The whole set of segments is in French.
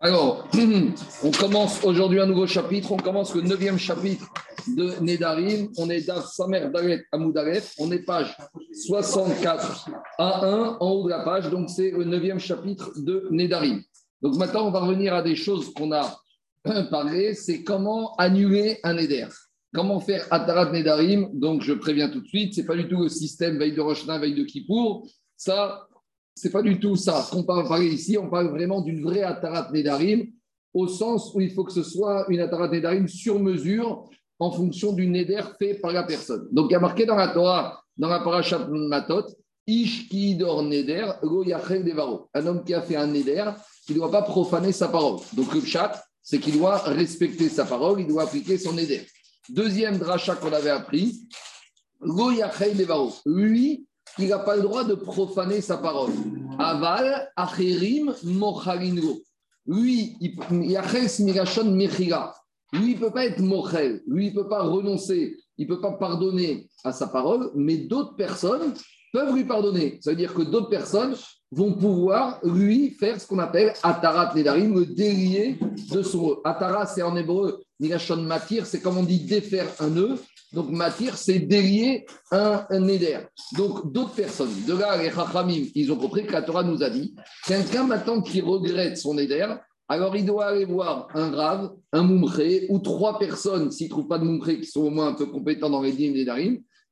Alors, on commence aujourd'hui un nouveau chapitre. On commence le neuvième chapitre de Nedarim. On est dans Samer Dalet Amoudalef. On est page 64 à 1 en haut de la page. Donc, c'est le neuvième chapitre de Nedarim. Donc, maintenant, on va revenir à des choses qu'on a parlé. C'est comment annuler un Neder. Comment faire Atarat Nedarim Donc, je préviens tout de suite, ce n'est pas du tout le système veille de Rochna, veille de Kippour. Ça, c'est pas du tout ça. Ce qu'on parle ici, on parle vraiment d'une vraie Atarat Nedarim, au sens où il faut que ce soit une Atarat Nedarim sur mesure en fonction du Neder fait par la personne. Donc il y a marqué dans la Torah, dans la Parashat Matot, Ish ki dor Neder, go devaro. Un homme qui a fait un Neder, il ne doit pas profaner sa parole. Donc le chat, c'est qu'il doit respecter sa parole, il doit appliquer son Neder. Deuxième dracha qu'on avait appris, go devaro. Lui, il n'a pas le droit de profaner sa parole. Aval, acherim, mochalingo. Lui, mechira. Lui, il ne peut pas être mochel. Lui, il ne peut pas renoncer. Il ne peut pas pardonner à sa parole, mais d'autres personnes peuvent lui pardonner. Ça veut dire que d'autres personnes vont pouvoir lui faire ce qu'on appelle atarat nedarim, le délier de son Atarat, c'est en hébreu, mirachon matir, c'est comme on dit défaire un nœud. Donc, matir, c'est délier un, un. Donc, d'autres personnes, de là, les chachamim, ils ont compris que la Torah nous a dit quelqu'un maintenant qui regrette son neder, alors il doit aller voir un rave, un moumré, ou trois personnes, s'il ne trouve pas de moumré, qui sont au moins un peu compétents dans les dîmes des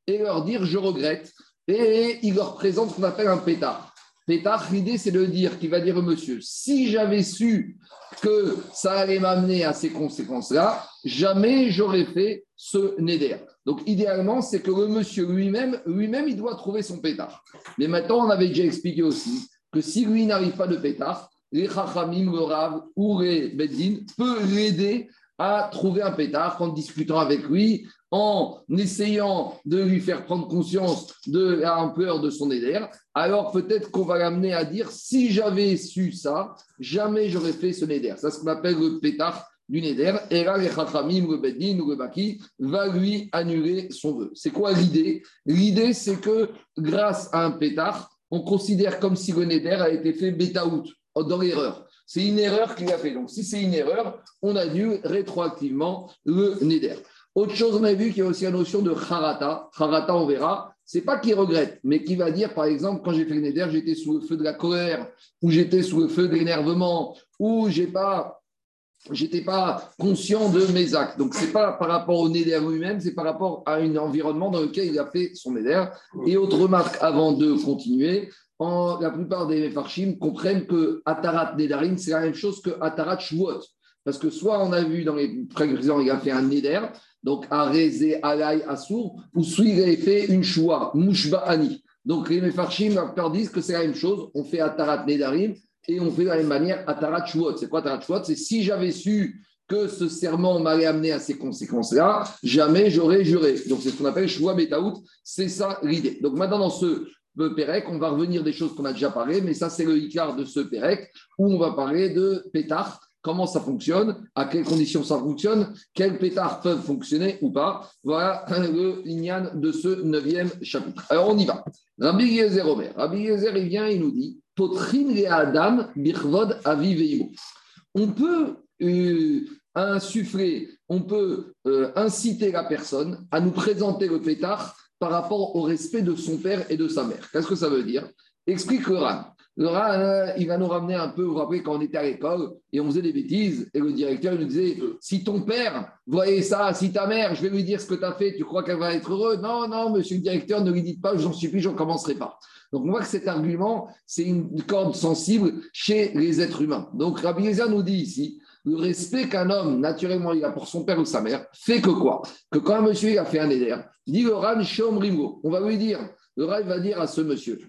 et leur dire je regrette. Et il leur présente ce qu'on appelle un pétard. Pétard, l'idée, c'est de dire qu'il va dire au monsieur si j'avais su que ça allait m'amener à ces conséquences-là, jamais j'aurais fait ce neder. Donc, idéalement, c'est que le monsieur lui-même, lui-même, il doit trouver son pétard. Mais maintenant, on avait déjà expliqué aussi que si lui n'arrive pas de pétard, les chachamim, le rav ou les beddin peut l'aider à trouver un pétard en discutant avec lui, en essayant de lui faire prendre conscience de l'ampleur de son éder, alors peut-être qu'on va l'amener à dire si j'avais su ça, jamais j'aurais fait ce néder. C'est ce qu'on appelle le pétard du néder. Et là, les Chachamim, le Beddin le Baki va lui annuler son vœu. C'est quoi l'idée? L'idée, c'est que grâce à un pétard, on considère comme si le néder a été fait bêta-out, dans l'erreur. C'est une erreur qu'il a fait. Donc, si c'est une erreur, on annule rétroactivement le néder. Autre chose, on a vu qu'il y a aussi la notion de harata. Harata, on verra. C'est pas qu'il regrette, mais qui va dire, par exemple, quand j'ai fait le néder, j'étais sous le feu de la colère, ou j'étais sous le feu de l'énervement, ou j'ai pas j'étais pas conscient de mes actes. Donc, c'est pas par rapport au Néder lui-même, c'est par rapport à un environnement dans lequel il a fait son Néder. Et autre remarque avant de continuer, la plupart des Mefarchim comprennent que Atarat Nedarim, c'est la même chose que Atarat Shvuot. Parce que soit on a vu dans les précédents, il a fait un Neder, donc Arezé, Alay, Assour, ou soit il a fait une Shua, Mushba Ani. Donc les Mefarchim disent que c'est la même chose, on fait Atarat Nedarim et on fait de la même manière Atarat Shvuot. C'est quoi Atarat Shvuot C'est si j'avais su que ce serment m'allait amener à ces conséquences-là, jamais j'aurais juré. Donc c'est ce qu'on appelle Shua Betaout, c'est ça l'idée. Donc maintenant dans ce Pérec, on va revenir des choses qu'on a déjà parlé, mais ça c'est le Icar de ce Pérec, où on va parler de pétard, comment ça fonctionne, à quelles conditions ça fonctionne, quels pétards peuvent fonctionner ou pas? Voilà le lignan de ce neuvième chapitre. Alors on y va. Rabbi Yezer Omer. Rabbi Yezer, il vient, il nous dit Potrin et Adam birvod aviveimo. On peut euh, insuffler, on peut euh, inciter la personne à nous présenter le pétard par rapport au respect de son père et de sa mère. Qu'est-ce que ça veut dire? Explique le Ran. Euh, il va nous ramener un peu, vous vous rappelez, quand on était à l'école et on faisait des bêtises, et le directeur nous disait Si ton père voyait ça, si ta mère, je vais lui dire ce que tu as fait, tu crois qu'elle va être heureuse? Non, non, monsieur le directeur, ne lui dites pas, j'en suis plus, j'en commencerai pas. Donc on voit que cet argument, c'est une corde sensible chez les êtres humains. Donc Rabbi nous dit ici le respect qu'un homme, naturellement, il a pour son père ou sa mère, fait que quoi? Que quand un monsieur a fait un éder, dit le Ran on va lui dire, le Ran va dire à ce monsieur,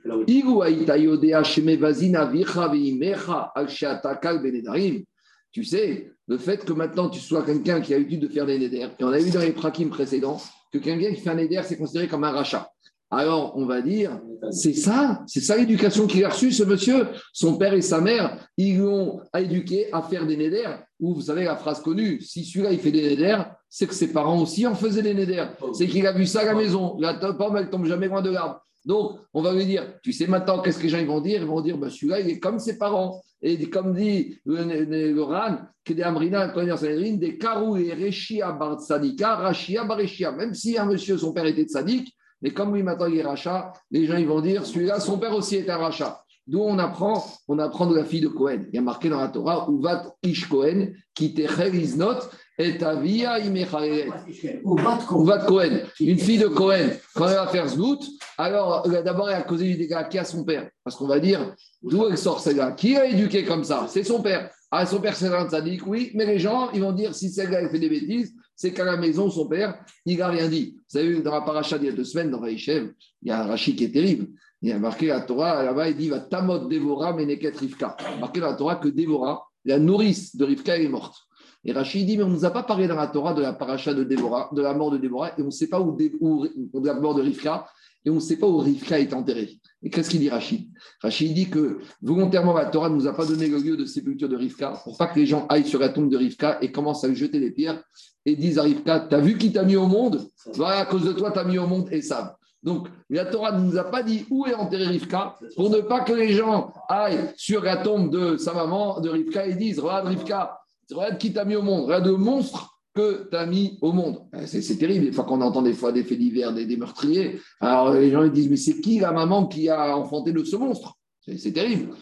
tu sais, le fait que maintenant tu sois quelqu'un qui a l'habitude de faire des néders, et on a vu dans les prakim précédents que quelqu'un qui fait un néder, c'est considéré comme un rachat. Alors, on va dire, c'est ça, c'est ça l'éducation qu'il a reçue, ce monsieur. Son père et sa mère, ils l'ont éduqué à faire des néders. Ou vous savez la phrase connue, si celui-là, il fait des néders, c'est que ses parents aussi en faisaient des néders. C'est qu'il a vu ça à la maison. La pomme, elle tombe jamais loin de l'arbre. Donc, on va lui dire, tu sais maintenant, qu'est-ce que les gens vont dire? Ils vont dire, bah, celui-là, il est comme ses parents. Et comme dit le, Ran, que des Amrina, des Karou et Reshia Bar Tzadika, Rachia Bareshia. Même si un monsieur, son père était tzadik, mais comme lui maintenant il est rachat, les gens ils vont dire, celui-là, son père aussi est un rachat. D'où on apprend, on apprend de la fille de Cohen. Il y a marqué dans la Torah, Uvat Ish Cohen, qui te not et avia Uvat Cohen. Une fille de Cohen, quand elle va faire Zlout, alors d'abord elle a causé du dégât qui? À son père. Parce qu'on va dire, d'où elle sort celle-là? Qui a éduqué comme ça? C'est son père. Ah, son père c'est un sadique, oui, mais les gens, ils vont dire, si celle-là fait des bêtises, c'est qu'à la maison, son père, il n'a rien dit. Vous savez, dans la paracha d'il y a deux semaines, dans Raïchem, il y a un qui est terrible. Il a marqué la Torah, là-bas, il dit va Tamot Devora Meneket Rivka. Marqué dans la Torah que Devora, la nourrice de Rivka, est morte. Et Rachid dit mais on ne nous a pas parlé dans la Torah de la paracha de Devora, de la mort de Devora, et on ne sait pas où, de la mort de Rivka, et on ne sait pas où Rivka est enterré. Et qu'est-ce qu'il dit Rachid? Rachid dit que volontairement la Torah ne nous a pas donné le lieu de sépulture de Rivka pour pas que les gens aillent sur la tombe de Rivka et commencent à lui jeter des pierres et disent à Rivka T'as vu qui t'a mis au monde? Voilà, à cause de toi, t'as mis au monde et savent. Donc, la Torah ne nous a pas dit où est enterré Rivka pour ne pas que les gens aillent sur la tombe de sa maman, de Rivka, et disent Regarde Rivka, regarde qui t'a mis au monde, regarde le monstre que tu as mis au monde. Ben, c'est terrible, des fois qu'on entend des fois des faits divers, des, meurtriers. Alors les gens ils disent Mais c'est qui la maman qui a enfanté de ce monstre? C'est terrible.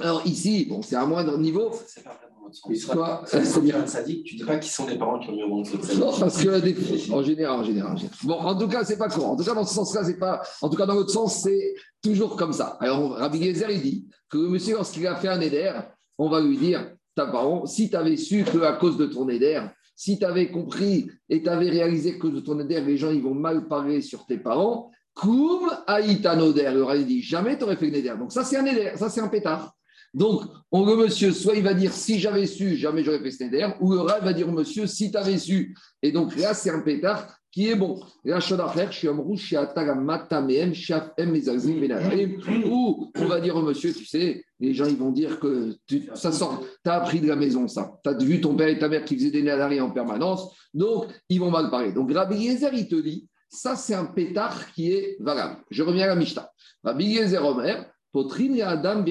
Alors ici, bon, c'est à moindre niveau. C'est pas Quoi C'est bien sadique, tu dis pas qui sont les parents qui ont mis au monde Non, parce que en général, en général, Bon, en tout cas, c'est pas courant. En tout cas, dans ce sens-là, c'est pas. En tout cas, dans l'autre sens, c'est toujours comme ça. Alors, Rabbi Gezer, il dit que le monsieur, lorsqu'il a fait un éder, on va lui dire ta parent, si tu avais su qu'à cause de ton éder, si tu avais compris et tu avais réalisé que de ton éder, les gens ils vont mal parler sur tes parents, Koum Aïtanoder, il aurait dit jamais tu aurais fait un éder. Donc, ça, c'est un éder, ça, c'est un pétard. Donc, on, le monsieur, soit il va dire si j'avais su, jamais j'aurais fait Snyder, ou le va dire monsieur si tu avais su. Et donc là, c'est un pétard qui est bon. Là, je suis un rouge, ou on va dire au monsieur, tu sais, les gens ils vont dire que ça sort, tu as appris de la maison ça. Tu as vu ton père et ta mère qui faisaient des nadari en permanence, donc ils vont mal parler. Donc Rabbi Yezer, il te dit, ça c'est un pétard qui est valable. Je reviens à la Mishnah. Rabbi Yezer Omer, Adam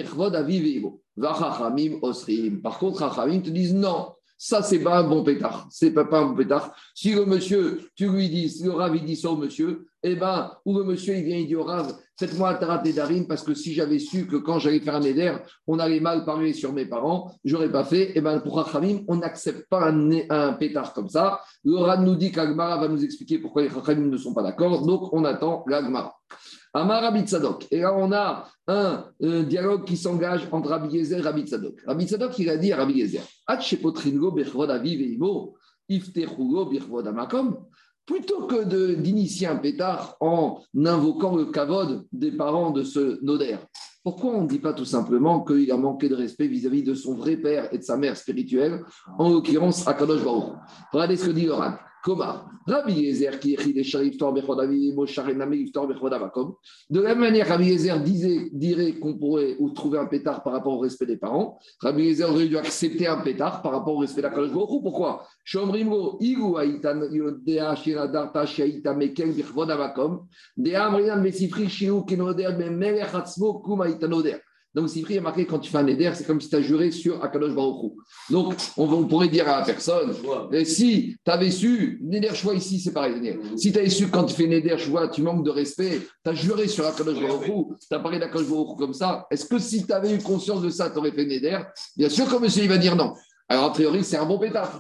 osrim. Par contre, Rachamim te disent non, ça, c'est pas un bon pétard. C'est pas, pas un bon pétard. Si le monsieur, tu lui dis, si le Rav, il dit ça au monsieur, eh ben, ou le monsieur, il vient, il dit au Rav, faites-moi un tarat d'arim parce que si j'avais su que quand j'allais faire un éder, on allait mal parler sur mes parents, j'aurais pas fait. Eh ben, pour Rachamim, on n'accepte pas un, pétard comme ça. Le Rav nous dit qu'Agmara va nous expliquer pourquoi les Rachamim ne sont pas d'accord. Donc, on attend l'Agmara. Amar Rabbi Tzadok. Et là, on a un, dialogue qui s'engage entre Rabbi Yezer et Rabbi Tzadok. Rabbi Tzadok, il a dit à Rabbi Yezer Plutôt que d'initier un pétard en invoquant le kavod des parents de ce noder, pourquoi on ne dit pas tout simplement qu'il a manqué de respect vis-à-vis de son vrai père et de sa mère spirituelle, en l'occurrence Akadosh Baruch Regardez ce que dit le De la même manière, Rabbi Yezer disait, dirait qu'on pourrait ou trouver un pétard par rapport au respect des parents. Rabbi Yezer aurait dû accepter un pétard par rapport au respect de la Baruch Pourquoi? Donc, si il a marqué quand tu fais un éder, c'est comme si tu as juré sur Akadosh Baruch Donc, on, pourrait dire à la personne si tu avais su, Neder choix ici, c'est pareil. Si tu avais su quand tu fais Neder choix, tu manques de respect, tu as juré sur Akadosh Baruch tu as parlé d'Akadosh Baruch comme ça. Est-ce que si tu avais eu conscience de ça, tu aurais fait Neder? Bien sûr que monsieur, il va dire non. Alors, a priori, c'est un bon pétard.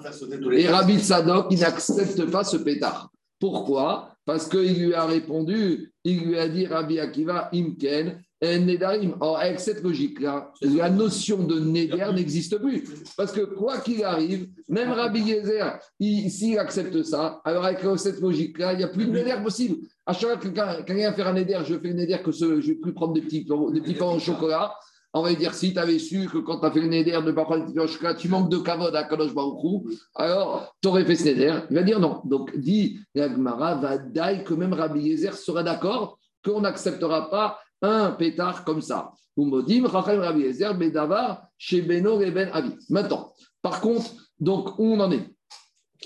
Et Rabbi Sadok, il n'accepte pas ce pétard. Pourquoi? Parce qu'il lui a répondu, il lui a dit Rabbi Akiva, Imken, Nedarim. Or, avec cette logique-là, la notion de Neder n'existe plus. Parce que quoi qu'il arrive, même Rabbi Yezer, s'il accepte ça, alors avec cette logique-là, il n'y a plus de Neder possible. À chaque fois que quelqu'un faire un Neder, je fais un Neder que je ne vais plus prendre des petits, des petits pains au chocolat. On va dire, si tu avais su que quand tu as fait le Neder de ne pas prendre chocolat, tu manques de kavod à Kadosh Baruchou, alors tu aurais fait ce Neder. Il va dire non. Donc, dit Yagmara, va daille que même Rabbi Yezer sera d'accord qu'on n'acceptera pas un pétard comme ça. Maintenant, par contre, donc, où on en est?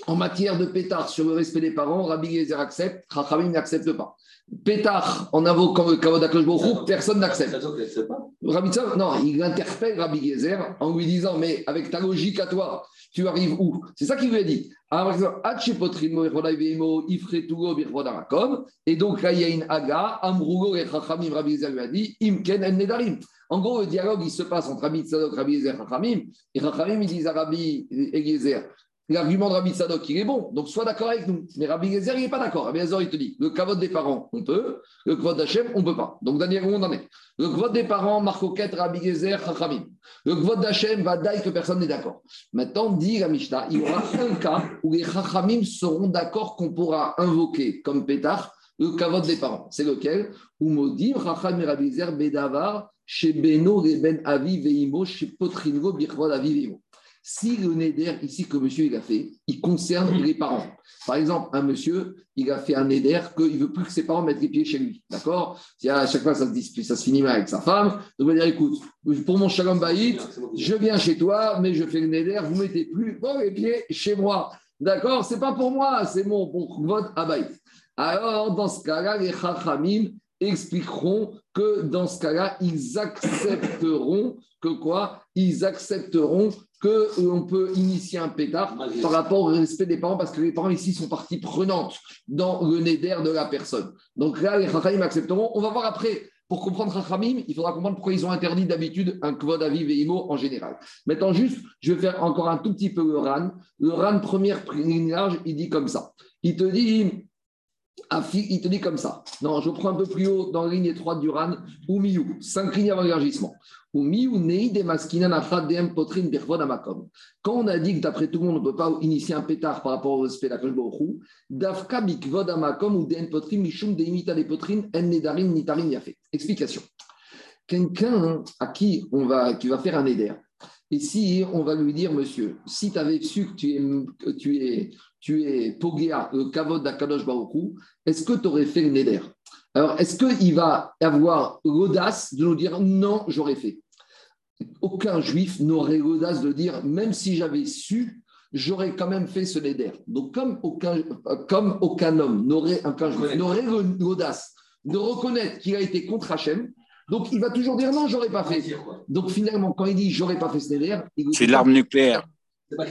En matière de pétard sur le respect des parents, Rabbi Gezer accepte, Chachamim n'accepte pas. Pétard en invoquant le Kavod personne n'accepte. Rabbi non, il interpelle Rabbi Gezer en lui disant Mais avec ta logique à toi, tu arrives où? C'est ça qu'il lui a dit. Et donc là, il y a une aga, Amrugo et Chachamim, Rabbi Gezer lui a dit Imken en Nedarim. En gros, le dialogue, il se passe entre Rabbi Tzadok, Rabbi Gezer, Chachamim. Et Chachamim, ils disent à Rabbi Gezer L'argument de Rabbi Sadok, il est bon, donc sois d'accord avec nous. Mais Rabbi Gezer, il n'est pas d'accord. Rabbi Gezer, il te dit le kavod des parents, on peut, le kavod d'Hachem, on ne peut pas. Donc, Daniel, où on en est? Le kavod des parents, Marcoquette, Rabbi Gezer, Chachamim. Le kavod d'Hachem va que personne n'est d'accord. Maintenant, dit la Mishnah, il y aura un cas où les Chachamim seront d'accord qu'on pourra invoquer comme pétard le kavod des parents. C'est lequel? Umodim, Chacham Rabbi Gezer, Bedavar, chez Beno, Reben, Avi, Veimo, chez Potringo, Avi, Veimo si le neder ici que monsieur il a fait, il concerne les parents. Par exemple, un monsieur, il a fait un neder qu'il ne veut plus que ses parents mettent les pieds chez lui. D'accord? À chaque fois ça se, ça se finit mal avec sa femme, donc il va dire écoute, pour mon shalom baït, je viens chez toi, mais je fais le neder, vous ne mettez plus les pieds chez moi. D'accord? C'est pas pour moi, c'est mon pour votre abaït. Alors, dans ce cas-là, les chachamim expliqueront que dans ce cas-là, ils accepteront que quoi? Ils accepteront qu'on peut initier un pétard par rapport au respect des parents, parce que les parents ici sont partie prenante dans le neder de la personne. Donc là, les Chachamim accepteront. On va voir après. Pour comprendre Chachamim, il faudra comprendre pourquoi ils ont interdit d'habitude un kvod aviv et imo en général. Maintenant, juste, je vais faire encore un tout petit peu le RAN. Le RAN, première ligne large, il dit comme ça. Il te dit, il te dit comme ça. Non, je prends un peu plus haut dans la ligne étroite du RAN, ou miou, cinq lignes avant l'élargissement. Quand on a dit que d'après tout le monde, on ne peut pas initier un pétard par rapport au respect de la Dafka bikvod amakom ou den potrin mishum de imita des potrines en nedarim nitarim yafet. Explication. Quelqu'un à qui on va, qui va faire un éder, et si on va lui dire, monsieur, si tu avais su que tu es, tu es, tu es Pogea, le kavod d'Akadosh Baruchou, est-ce que tu aurais fait le neder Alors, est-ce qu'il va avoir l'audace de nous dire non, j'aurais fait? Aucun juif n'aurait l'audace de dire, même si j'avais su, j'aurais quand même fait ce neder. Donc, comme aucun, comme aucun homme n'aurait, n'aurait l'audace de reconnaître qu'il a été contre Hachem, donc il va toujours dire non, j'aurais pas fait. Donc finalement, quand il dit j'aurais pas fait ce neder, c'est l'arme nucléaire.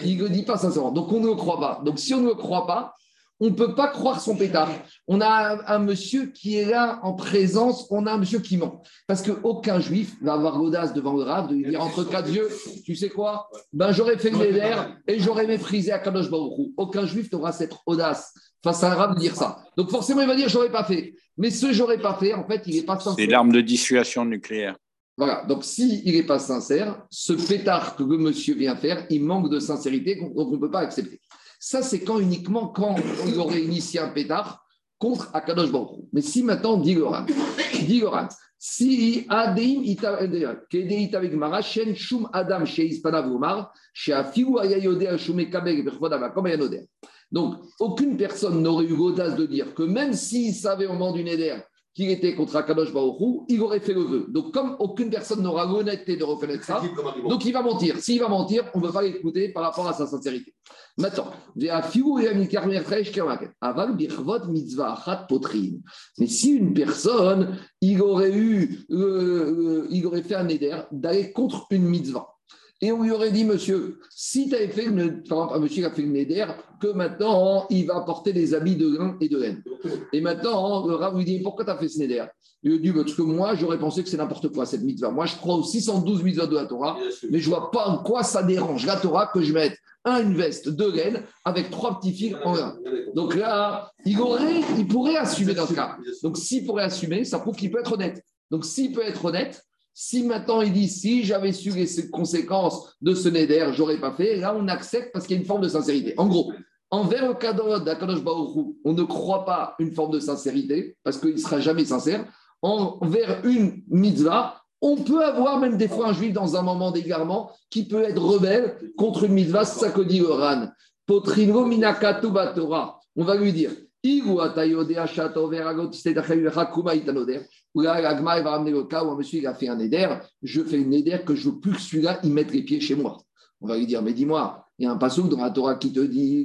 Il ne dit pas sincèrement. Donc on ne le croit pas. Donc si on ne le croit pas, on ne peut pas croire son pétard. On a un, monsieur qui est là en présence, on a un monsieur qui ment. Parce qu'aucun juif va avoir l'audace devant le rave de lui dire entre quatre yeux, tu sais quoi? Ben, J'aurais fait le verres et j'aurais méprisé à Kadosh Baruchou. Aucun juif n'aura cette audace face à un rave de dire ça. Donc forcément, il va dire j'aurais pas fait. Mais ce j'aurais pas fait, en fait, il n'est pas sincère. C'est l'arme de dissuasion nucléaire. Voilà, donc s'il n'est pas sincère, ce pétard que le monsieur vient faire, il manque de sincérité, donc on ne peut pas accepter. Ça, c'est quand uniquement quand il aurait initié un pétard contre Akadosh Baruch Mais si maintenant, dit Goran, si Adim avec Marashen Shum Adam chez Ispanavumar, chez Afiou Ayayode Shume Kabeg comme Ayanoder. Donc, aucune personne n'aurait eu l'audace de dire que même s'il savait au moment du Neder qu'il était contre Akadosh Baruchou, il aurait fait le vœu. Donc, comme aucune personne n'aura l'honnêteté de reconnaître ça, donc il va mentir. S'il va mentir, on ne peut pas l'écouter par rapport à sa sincérité. Maintenant, mais si une personne, il aurait eu, euh, euh, il aurait fait un éder d'aller contre une mitzvah, et on lui aurait dit, monsieur, si tu avais fait une, par monsieur a fait une éder, que maintenant il va porter des habits de grain et de laine. Et maintenant, le Rav lui dit, pourquoi tu as fait ce néder Il lui dit, parce que moi, j'aurais pensé que c'est n'importe quoi cette mitzvah. Moi, je crois aux 612 mitzvahs de la Torah, mais je ne vois pas en quoi ça dérange la Torah que je mette une veste de laine avec trois petits fils en grain. Donc là, il, aurait, il pourrait assumer dans ce cas. Donc s'il pourrait assumer, ça prouve qu'il peut être honnête. Donc s'il peut être honnête, si maintenant il dit si j'avais su les conséquences de ce neder, j'aurais pas fait, là on accepte parce qu'il y a une forme de sincérité. En gros, envers le cadeau d'Akadosh Baruch on ne croit pas une forme de sincérité parce qu'il ne sera jamais sincère. Envers une mitzvah, on peut avoir même des fois un juif dans un moment d'égarement qui peut être rebelle contre une mitzvah, c'est ça que dit Oran. On va lui dire il a fait un éder, je fais une éder que je veux plus que celui-là, il mette les pieds chez moi. On va lui dire, mais dis-moi, Il y a un passage dans la Torah qui te dit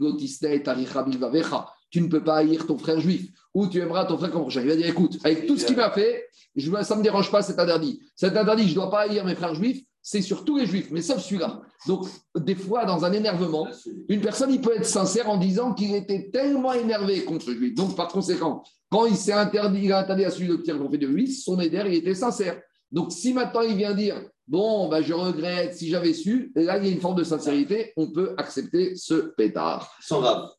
tu ne peux pas haïr ton frère juif ou tu aimeras ton frère comme prochain. Il va dire écoute, avec tout ce qu'il m'a fait, ça ne me dérange pas, c'est interdit. C'est interdit, je ne dois pas haïr mes frères juifs, c'est sur tous les juifs, mais sauf celui-là. Donc, des fois, dans un énervement, une personne, il peut être sincère en disant qu'il était tellement énervé contre lui. Donc, par conséquent, quand il s'est interdit, il a interdit à celui de tirer fait de lui, son éder, il était sincère. Donc, si maintenant il vient dire, bon, bah, je regrette, si j'avais su, là, il y a une forme de sincérité, on peut accepter ce pétard. Sans grave.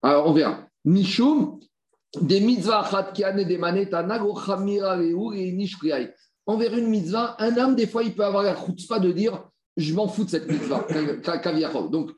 Alors, on verra. Nishum, des mitzvahs et des manettes, envers une mitzvah, un homme, des fois, il peut avoir la pas de dire je m'en fous de cette mitzvah, Donc,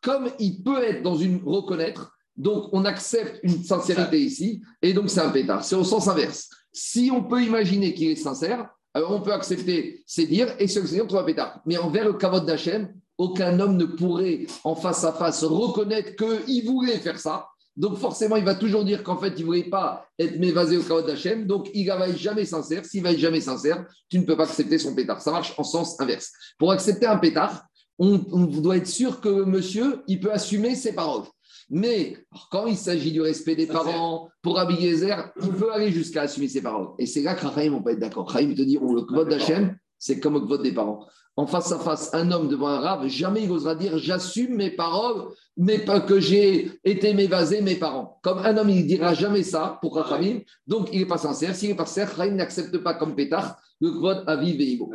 comme il peut être dans une reconnaître, donc on accepte une sincérité ici, et donc c'est un pétard. C'est au sens inverse. Si on peut imaginer qu'il est sincère, alors on peut accepter ses dires et se on trouve un pétard. Mais envers le kavod d'Hachem, aucun homme ne pourrait en face à face reconnaître qu'il voulait faire ça donc forcément, il va toujours dire qu'en fait, il ne voulait pas être mévasé au chaos d'Hachem. Donc il ne va être jamais sincère. S'il va être jamais sincère, tu ne peux pas accepter son pétard. Ça marche en sens inverse. Pour accepter un pétard, on, doit être sûr que monsieur, il peut assumer ses paroles. Mais quand il s'agit du respect des parents, pour Abiezer, il peut aller jusqu'à assumer ses paroles. Et c'est là que Rahim, on peut être d'accord. Rahim te dit, on le vote d'Hachem, c'est comme le vote des parents en face à face un homme devant un rave, jamais il osera dire j'assume mes paroles, mais pas que j'ai été m'évaser mes parents. Comme un homme, il ne dira jamais ça pour Rachamim, donc il n'est pas sincère. S'il n'est pas sincère, Rachamim n'accepte pas comme pétard le kvod avi veibo.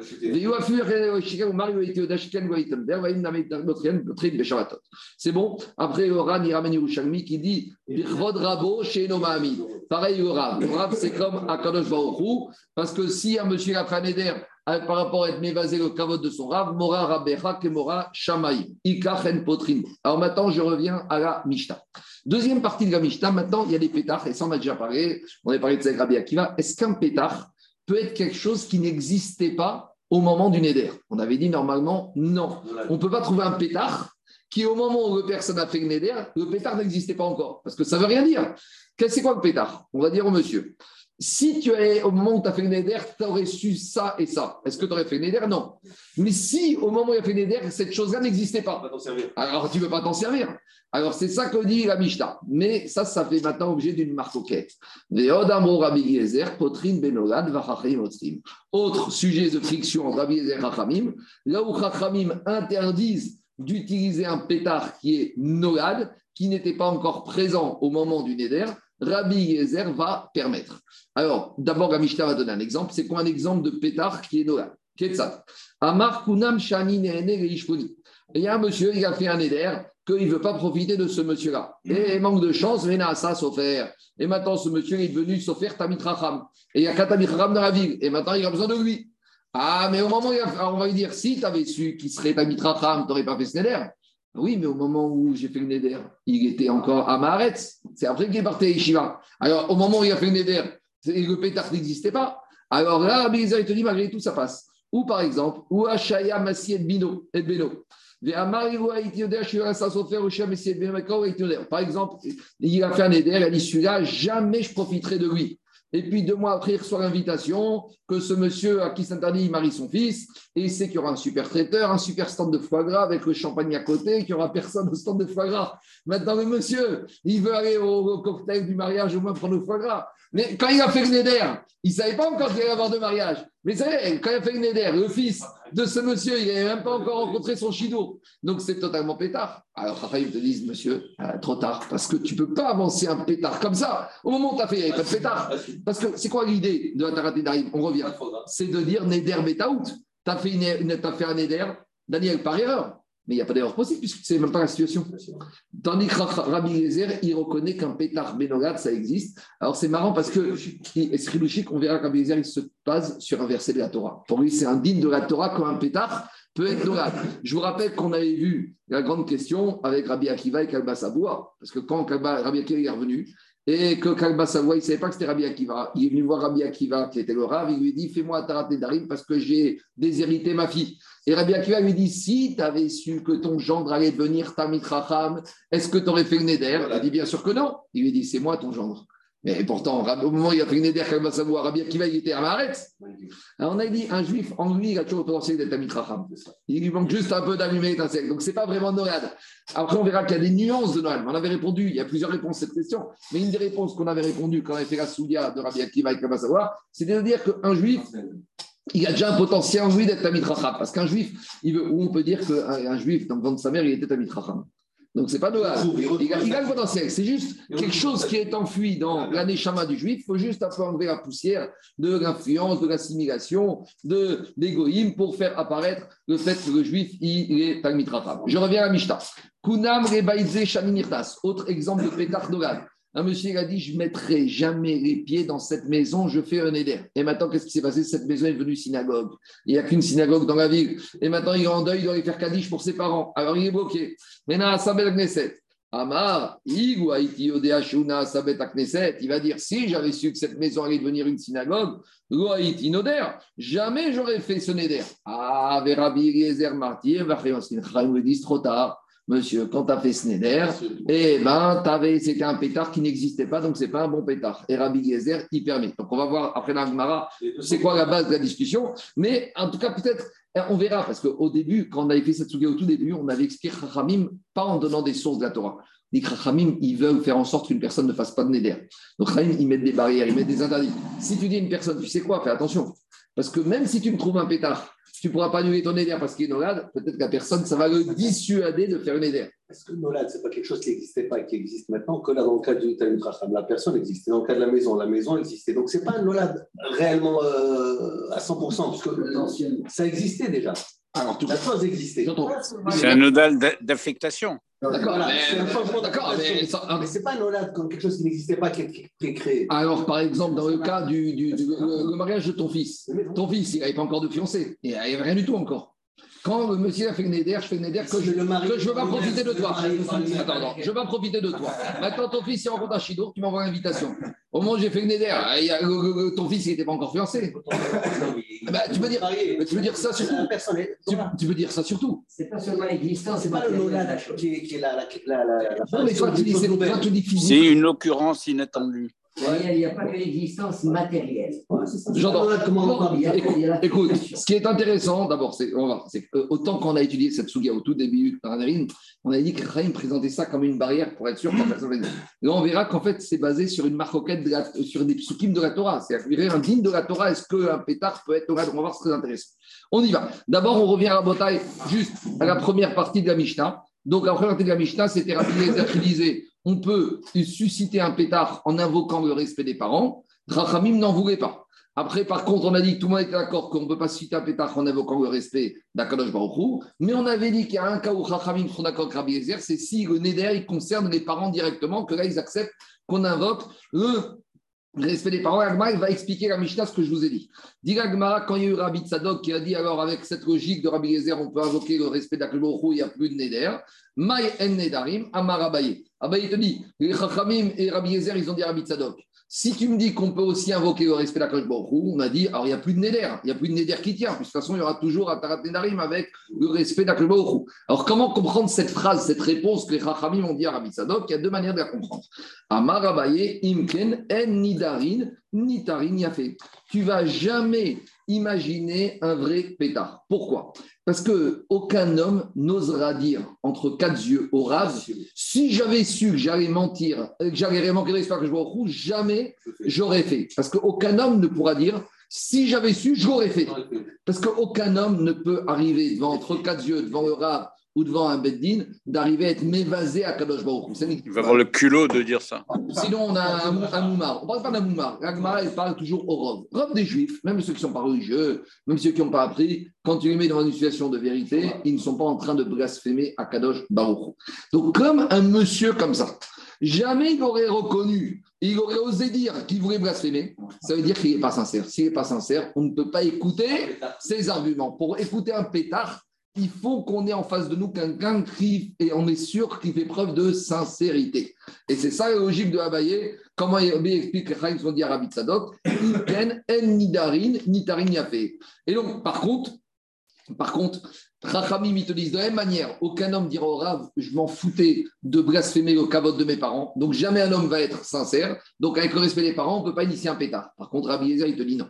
C'est bon? Après, le Ran, il ramène Yerushalmi qui dit Birvod rabo chez Pareil, le Rav. C'est comme Akadosh Baruch parce que si un monsieur a par rapport à être mévasé le kavod de son Rav, Mora Rabecha que Mora Shamaï, Ikachen Potrin. Alors maintenant, je reviens à la Mishnah. Deuxième partie de la Mishnah, maintenant, il y a des pétards, et ça on a déjà parlé, on a parlé de Rabbi Akiva. Est-ce qu'un pétard peut être quelque chose qui n'existait pas au moment du Neder? On avait dit normalement non. On ne peut pas trouver un pétard qui, au moment où le personne a fait le Neder, le pétard n'existait pas encore. Parce que ça ne veut rien dire. C'est quoi le pétard? On va dire au monsieur. Si tu es au moment où tu as fait tu aurais su ça et ça. Est-ce que tu aurais fait Neder? Non. Mais si au moment où il a fait cette chose-là n'existait pas, alors tu ne peux pas t'en servir. Alors c'est ça que dit la Mishnah. Mais ça, ça fait maintenant objet d'une marcoquette. Autre sujet de friction entre Rabbi Yezer et Chachamim, là où Chachamim interdisent d'utiliser un pétard qui est nolad, qui n'était pas encore présent au moment du Neder, Rabbi Yezer va permettre. Alors, d'abord, la va donner un exemple. C'est quoi un exemple de pétard qui est Noël ça Amar Kunam Shani Il y a un monsieur, il a fait un éder, qu'il ne veut pas profiter de ce monsieur-là. Et manque de chance, Vena ça s'offert. Et maintenant, ce monsieur est devenu s'offert Tamitracham. Et il y a Katamitracham dans la ville. Et maintenant, il a besoin de lui. Ah, mais au moment où il a, on va lui dire, si tu avais su qu'il serait Tamitracham, tu n'aurais pas fait ce néder. Oui, mais au moment où j'ai fait le Neder, il était encore à Maharetz. C'est après qu'il est parti à Yeshiva. Alors, au moment où il a fait le Neder, le pétard n'existait pas. Alors là, il te dit, malgré tout, ça passe. Ou par exemple, ou Ashaya Massi et Bino. Beno. Par exemple, il a fait un Neder, il a dit celui-là, jamais je profiterai de lui. Et puis deux mois après, il reçoit l'invitation que ce monsieur à qui s'interdit, il marie son fils, et il sait qu'il y aura un super traiteur, un super stand de foie gras avec le champagne à côté, qu'il n'y aura personne au stand de foie gras. Maintenant, le monsieur, il veut aller au, cocktail du mariage au moins prendre le foie gras. Mais quand il a fait le il ne savait pas encore qu'il allait avoir de mariage. Mais savez, quand il a fait le Neder, le fils de ce monsieur, il n'avait même pas encore rencontré son chido. Donc c'est totalement pétard. Alors Raphaël te dit, monsieur, euh, trop tard, parce que tu ne peux pas avancer un pétard comme ça. Au moment où tu as fait, il n'y pas de pétard. Parce que c'est quoi l'idée de la d'Arrive On revient. C'est de dire Neder Betaout. Tu as, fait un Neder, Daniel, par erreur. Mais il n'y a pas d'erreur possible puisque ce n'est même pas la situation. Tandis que Rabbi Yezer, il reconnaît qu'un pétard Benogad, ça existe. Alors c'est marrant parce que, Esrilouchik, on verra que Rabbi Yezer, il se base sur un verset de la Torah. Pour lui, c'est indigne de la Torah quand un pétard peut être Nogad. Je vous rappelle qu'on avait vu la grande question avec Rabbi Akiva et Kalba Saboua. Parce que quand Rabbi Akiva est revenu, et que Kalba Savoie, il ne savait pas que c'était Rabbi Akiva. Il est venu voir Rabbi Akiva, qui était le Rav, il lui dit Fais-moi Taraté Darim parce que j'ai déshérité ma fille. Et Rabbi Akiva lui dit Si tu avais su que ton gendre allait devenir Tamit Racham, est-ce que tu fait le Neder Il dit Bien sûr que non. Il lui dit C'est moi ton gendre. Mais pourtant, au moment où il a fait une éder, va savoir, Rabbi Akiva, il était à Maharetz. Alors on a dit, un juif, en lui, il a toujours le potentiel d'être Amit Racham. Il lui manque juste un peu d'allumer l'étincelle. Donc, ce n'est pas vraiment Noël. Après, on verra qu'il y a des nuances de Noël. On avait répondu, il y a plusieurs réponses à cette question. Mais une des réponses qu'on avait répondu quand on avait fait la Soudia de Rabbi Akiva et va savoir, c'était de dire qu'un juif, il a déjà un potentiel en lui d'être Amit Racham. Parce qu'un juif, il veut, ou on peut dire qu'un juif, dans le ventre de sa mère, il était Amit Racham. Donc, ce n'est pas de Il, a, il a le potentiel. C'est juste quelque chose qui est enfui dans l'année chama du juif. Il faut juste enlever la poussière de l'influence, de l'assimilation, de l'égoïme pour faire apparaître le fait que le juif, il, est Talmid Je reviens à Mishta. Kunam Rebaïdze Shaminirtas. Autre exemple de Pétar Dogan. Un monsieur a dit Je mettrai jamais les pieds dans cette maison, je fais un éder. Et maintenant, qu'est-ce qui s'est passé? Cette maison est devenue synagogue. Il n'y a qu'une synagogue dans la ville. Et maintenant, il est en deuil, il doit aller faire Kaddish pour ses parents. Alors, il est bloqué. Maintenant, Sabel Knesset. Amar, il va dire si j'avais su que cette maison allait devenir une synagogue, jamais j'aurais fait ce neder. Ah, Verabi Martyr, trop tard monsieur, quand tu as fait Sneder, eh ben, c'était un pétard qui n'existait pas, donc ce n'est pas un bon pétard. Et Rabbi Gezer, il permet. Donc on va voir après l'Agmara, c'est quoi la base de la discussion. Mais en tout cas, peut-être, eh, on verra, parce qu'au début, quand on avait fait cette au tout début, on avait expliqué Chachamim, pas en donnant des sources de la Torah. Les Chachamim, ils veulent faire en sorte qu'une personne ne fasse pas de Neder. Donc Chachamim, ils mettent des barrières, ils mettent des interdits. Si tu dis à une personne, tu sais quoi, fais attention. Parce que même si tu me trouves un pétard, tu ne pourras pas annuler ton éder parce qu'il est nolade, peut-être que la personne, ça va le dissuader de faire une éder. Est-ce que nolade, ce n'est pas quelque chose qui n'existait pas et qui existe maintenant? Que là, dans le cas du Talmud la personne existait. Dans le cas de la maison, la maison existait. Donc, ce n'est pas un nolade réellement euh, à 100%, parce que ça existait déjà. Alors, tout la chose existait. C'est un nodal d'affectation. D'accord, c'est un changement d'accord, mais, c'est pas un olad comme quelque chose qui n'existait pas qui est, créé. Alors, par exemple, dans le cas du, du, le, mariage de ton fils, ton fils, il n'avait pas encore de fiancé, il n'y avait rien du tout encore. Quand le monsieur a fait une éder, je fais une éder que, je, que je veux pas profiter de toi. Attends, attends, je veux pas profiter de toi. Maintenant, ton fils, il rencontre un chido, tu m'envoies l'invitation. Au moment où j'ai fait une éder, ton fils, il n'était pas encore fiancé. Bah, tu peux dire, tu veux dire ça surtout. Tu, tu peux dire ça surtout. C'est pas seulement l'existence, c'est pas le nolad qui est la. C'est une occurrence inattendue. Il n'y a, pas que l'existence matérielle. J'entends. Écoute, ce qui est intéressant, d'abord, c'est autant qu'on a étudié cette souga au tout début de on a dit que Rahim présentait ça comme une barrière pour être sûr que personne Et on verra qu'en fait, c'est basé sur une marcoquette sur des psukim de la Torah. C'est-à-dire un digne de la Torah. Est-ce qu'un pétard peut être Torah On va voir, c'est très intéressant. On y va. D'abord, on revient à la bataille, juste à la première partie de la Mishnah. Donc, la première partie de la Mishnah, c'était rapidement utilisé on peut susciter un pétard en invoquant le respect des parents. Rachamim n'en voulait pas. Après, par contre, on a dit que tout le monde était d'accord qu'on ne peut pas susciter un pétard en invoquant le respect d'Akadosh Baruch Mais on avait dit qu'il y a un cas où Rachamim sont d'accord avec c'est si le Neder il concerne les parents directement, que là, ils acceptent qu'on invoque le respect des parents. Agmar va expliquer la Mishnah ce que je vous ai dit. Dit Agmara, quand il y a eu Rabbi Tzadok qui a dit alors avec cette logique de Rabbi Gezer, on peut invoquer le respect d'Akadosh il n'y a plus de Neder. May en Nedarim, Amar Abaye. Abaye te dit, les et Rabbi Yezer, ils ont dit Rabbi Tzadok. Si tu me dis qu'on peut aussi invoquer le respect Baruch on a dit, alors il n'y a plus de Neder, il n'y a plus de Neder qui tient, de toute façon, il y aura toujours un Tarat Nedarim avec le respect Baruch Alors comment comprendre cette phrase, cette réponse que les Chachamim ont dit à Rabbi Tzadok Il y a deux manières de la comprendre. Amar Abaye, Imken, En Nidarin, Nitarin Yafé. Tu vas jamais imaginer un vrai pétard. Pourquoi? Parce que aucun homme n'osera dire entre quatre yeux au rave si j'avais su que j'allais mentir, que j'allais manquer de respect que je vois au rouge, jamais j'aurais fait. Parce qu'aucun homme ne pourra dire si j'avais su, j'aurais fait. Parce qu'aucun homme ne peut arriver devant entre quatre yeux, devant le rave ou devant un beddin, d'arriver à être mévasé à Kadosh Baruch Il va avoir le culot de dire ça. Sinon, on a un, moumar. On ne parle pas d'un moumar. L'agmara, elle parle toujours au robe. Robe des juifs, même ceux qui ne sont pas religieux, même ceux qui n'ont pas appris, quand tu les mets dans une situation de vérité, ils ne sont pas en train de blasphémer à Kadosh Baruch. Donc, comme un monsieur comme ça, jamais il aurait reconnu, il aurait osé dire qu'il voulait blasphémer, ça veut dire qu'il n'est pas sincère. S'il n'est pas sincère, on ne peut pas écouter ses arguments. Pour écouter un pétard, il faut qu'on ait en face de nous quelqu'un qui, et on est sûr qu'il fait preuve de sincérité. Et c'est ça la logique de Abaye. Comment il explique Chaim son dit à Rabbi Tzadok en nidarin, nitarin fait. Et donc, par contre, par contre, Rachamim, ils te disent de la même manière, aucun homme dira au Rav, je m'en foutais de blasphémer le kavod de mes parents, donc jamais un homme va être sincère, donc avec le respect des parents, on ne peut pas initier un pétard. Par contre, Rabbi Eliezer, il te dit non.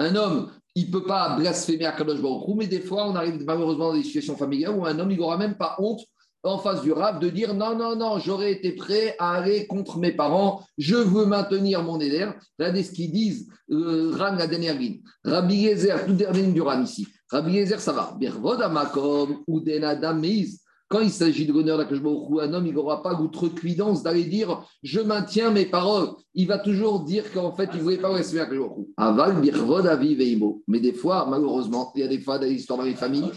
Un homme, il ne peut pas blasphémer à Kadosh Baruch mais des fois, on arrive malheureusement dans des situations familiales où un homme, il n'aura même pas honte en face du Rav de dire non, non, non, j'aurais été prêt à aller contre mes parents, je veux maintenir mon éder. Regardez ce qu'ils disent, euh, Ran la dernière ligne. Rabbi Yezer, toute dernière ligne du Ran ici. Rabbi Yezer, ça va. Birvod amakom ou denadam meiz. Quand il s'agit de l'honneur d'Akashbaruch un homme, il n'aura pas l'outrecuidance d'aller dire je maintiens mes paroles. Il va toujours dire qu'en fait, il ne voulait pas respecter Akashbaruch Aval birvod avi veimo. Mais des fois, malheureusement, il y a des fois des histoires dans les familles,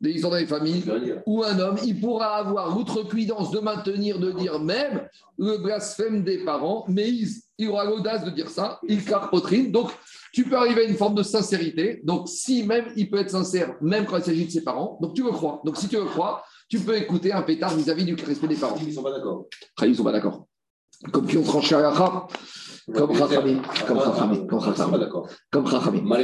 des histoires dans les familles où un homme, il pourra avoir l'outrecuidance de maintenir, de dire même le blasphème des parents, mais il, il aura l'audace de dire ça, il carpotrine. Donc, tu peux arriver à une forme de sincérité. Donc, si même il peut être sincère, même quand il s'agit de ses parents, donc tu le crois. Donc, si tu le crois, tu peux écouter un pétard vis-à-vis du respect des parents. Ils ne sont pas d'accord. Ils ne sont pas d'accord. Comme qui ont tranché à la comme Rachamim. Comme Rachamim. Comme Rachamim. Comme Rachamim.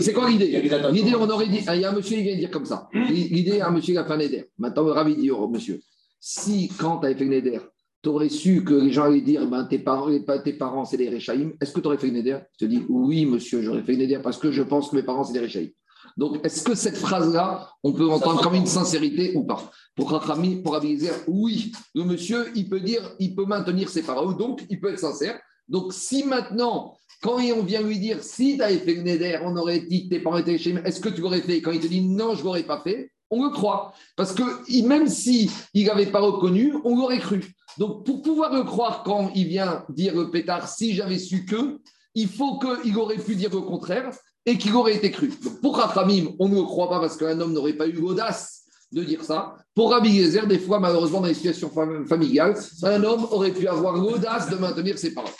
C'est quoi l'idée il y a des attaques. L'idée, on aurait dit, il y a un monsieur qui vient dire comme ça. L'idée, un monsieur qui a fait un éder. Maintenant, le rabbi dit au monsieur, si quand tu avais fait une éder, tu aurais su que les gens allaient dire, ben, tes parents, tes parents c'est des Réchaïm, est-ce que tu aurais fait une éder? Je te dis, oui, monsieur, j'aurais fait une éder parce que je pense que mes parents c'est des Réchaïm. Donc, est-ce que cette phrase-là, on peut entendre comme une sincérité ou pas? Pour Rachami, pour oui. Le monsieur, il peut dire, il peut maintenir ses paroles, donc il peut être sincère. Donc, si maintenant, quand on vient lui dire, si tu avais fait une éder, on aurait dit que tes parents étaient chez est-ce que tu l'aurais fait? Quand il te dit non, je ne l'aurais pas fait, on le croit. Parce que même si il n'avait pas reconnu, on l'aurait cru. Donc, pour pouvoir le croire quand il vient dire le pétard, si j'avais su que, il faut qu'il aurait pu dire le contraire et qu'il aurait été cru. Pour Rachamim, on ne le croit pas parce qu'un homme n'aurait pas eu l'audace de dire ça. Pour Rabbi Yezer, des fois, malheureusement, dans les situations fam- familiales, un homme aurait pu avoir l'audace de maintenir ses paroles.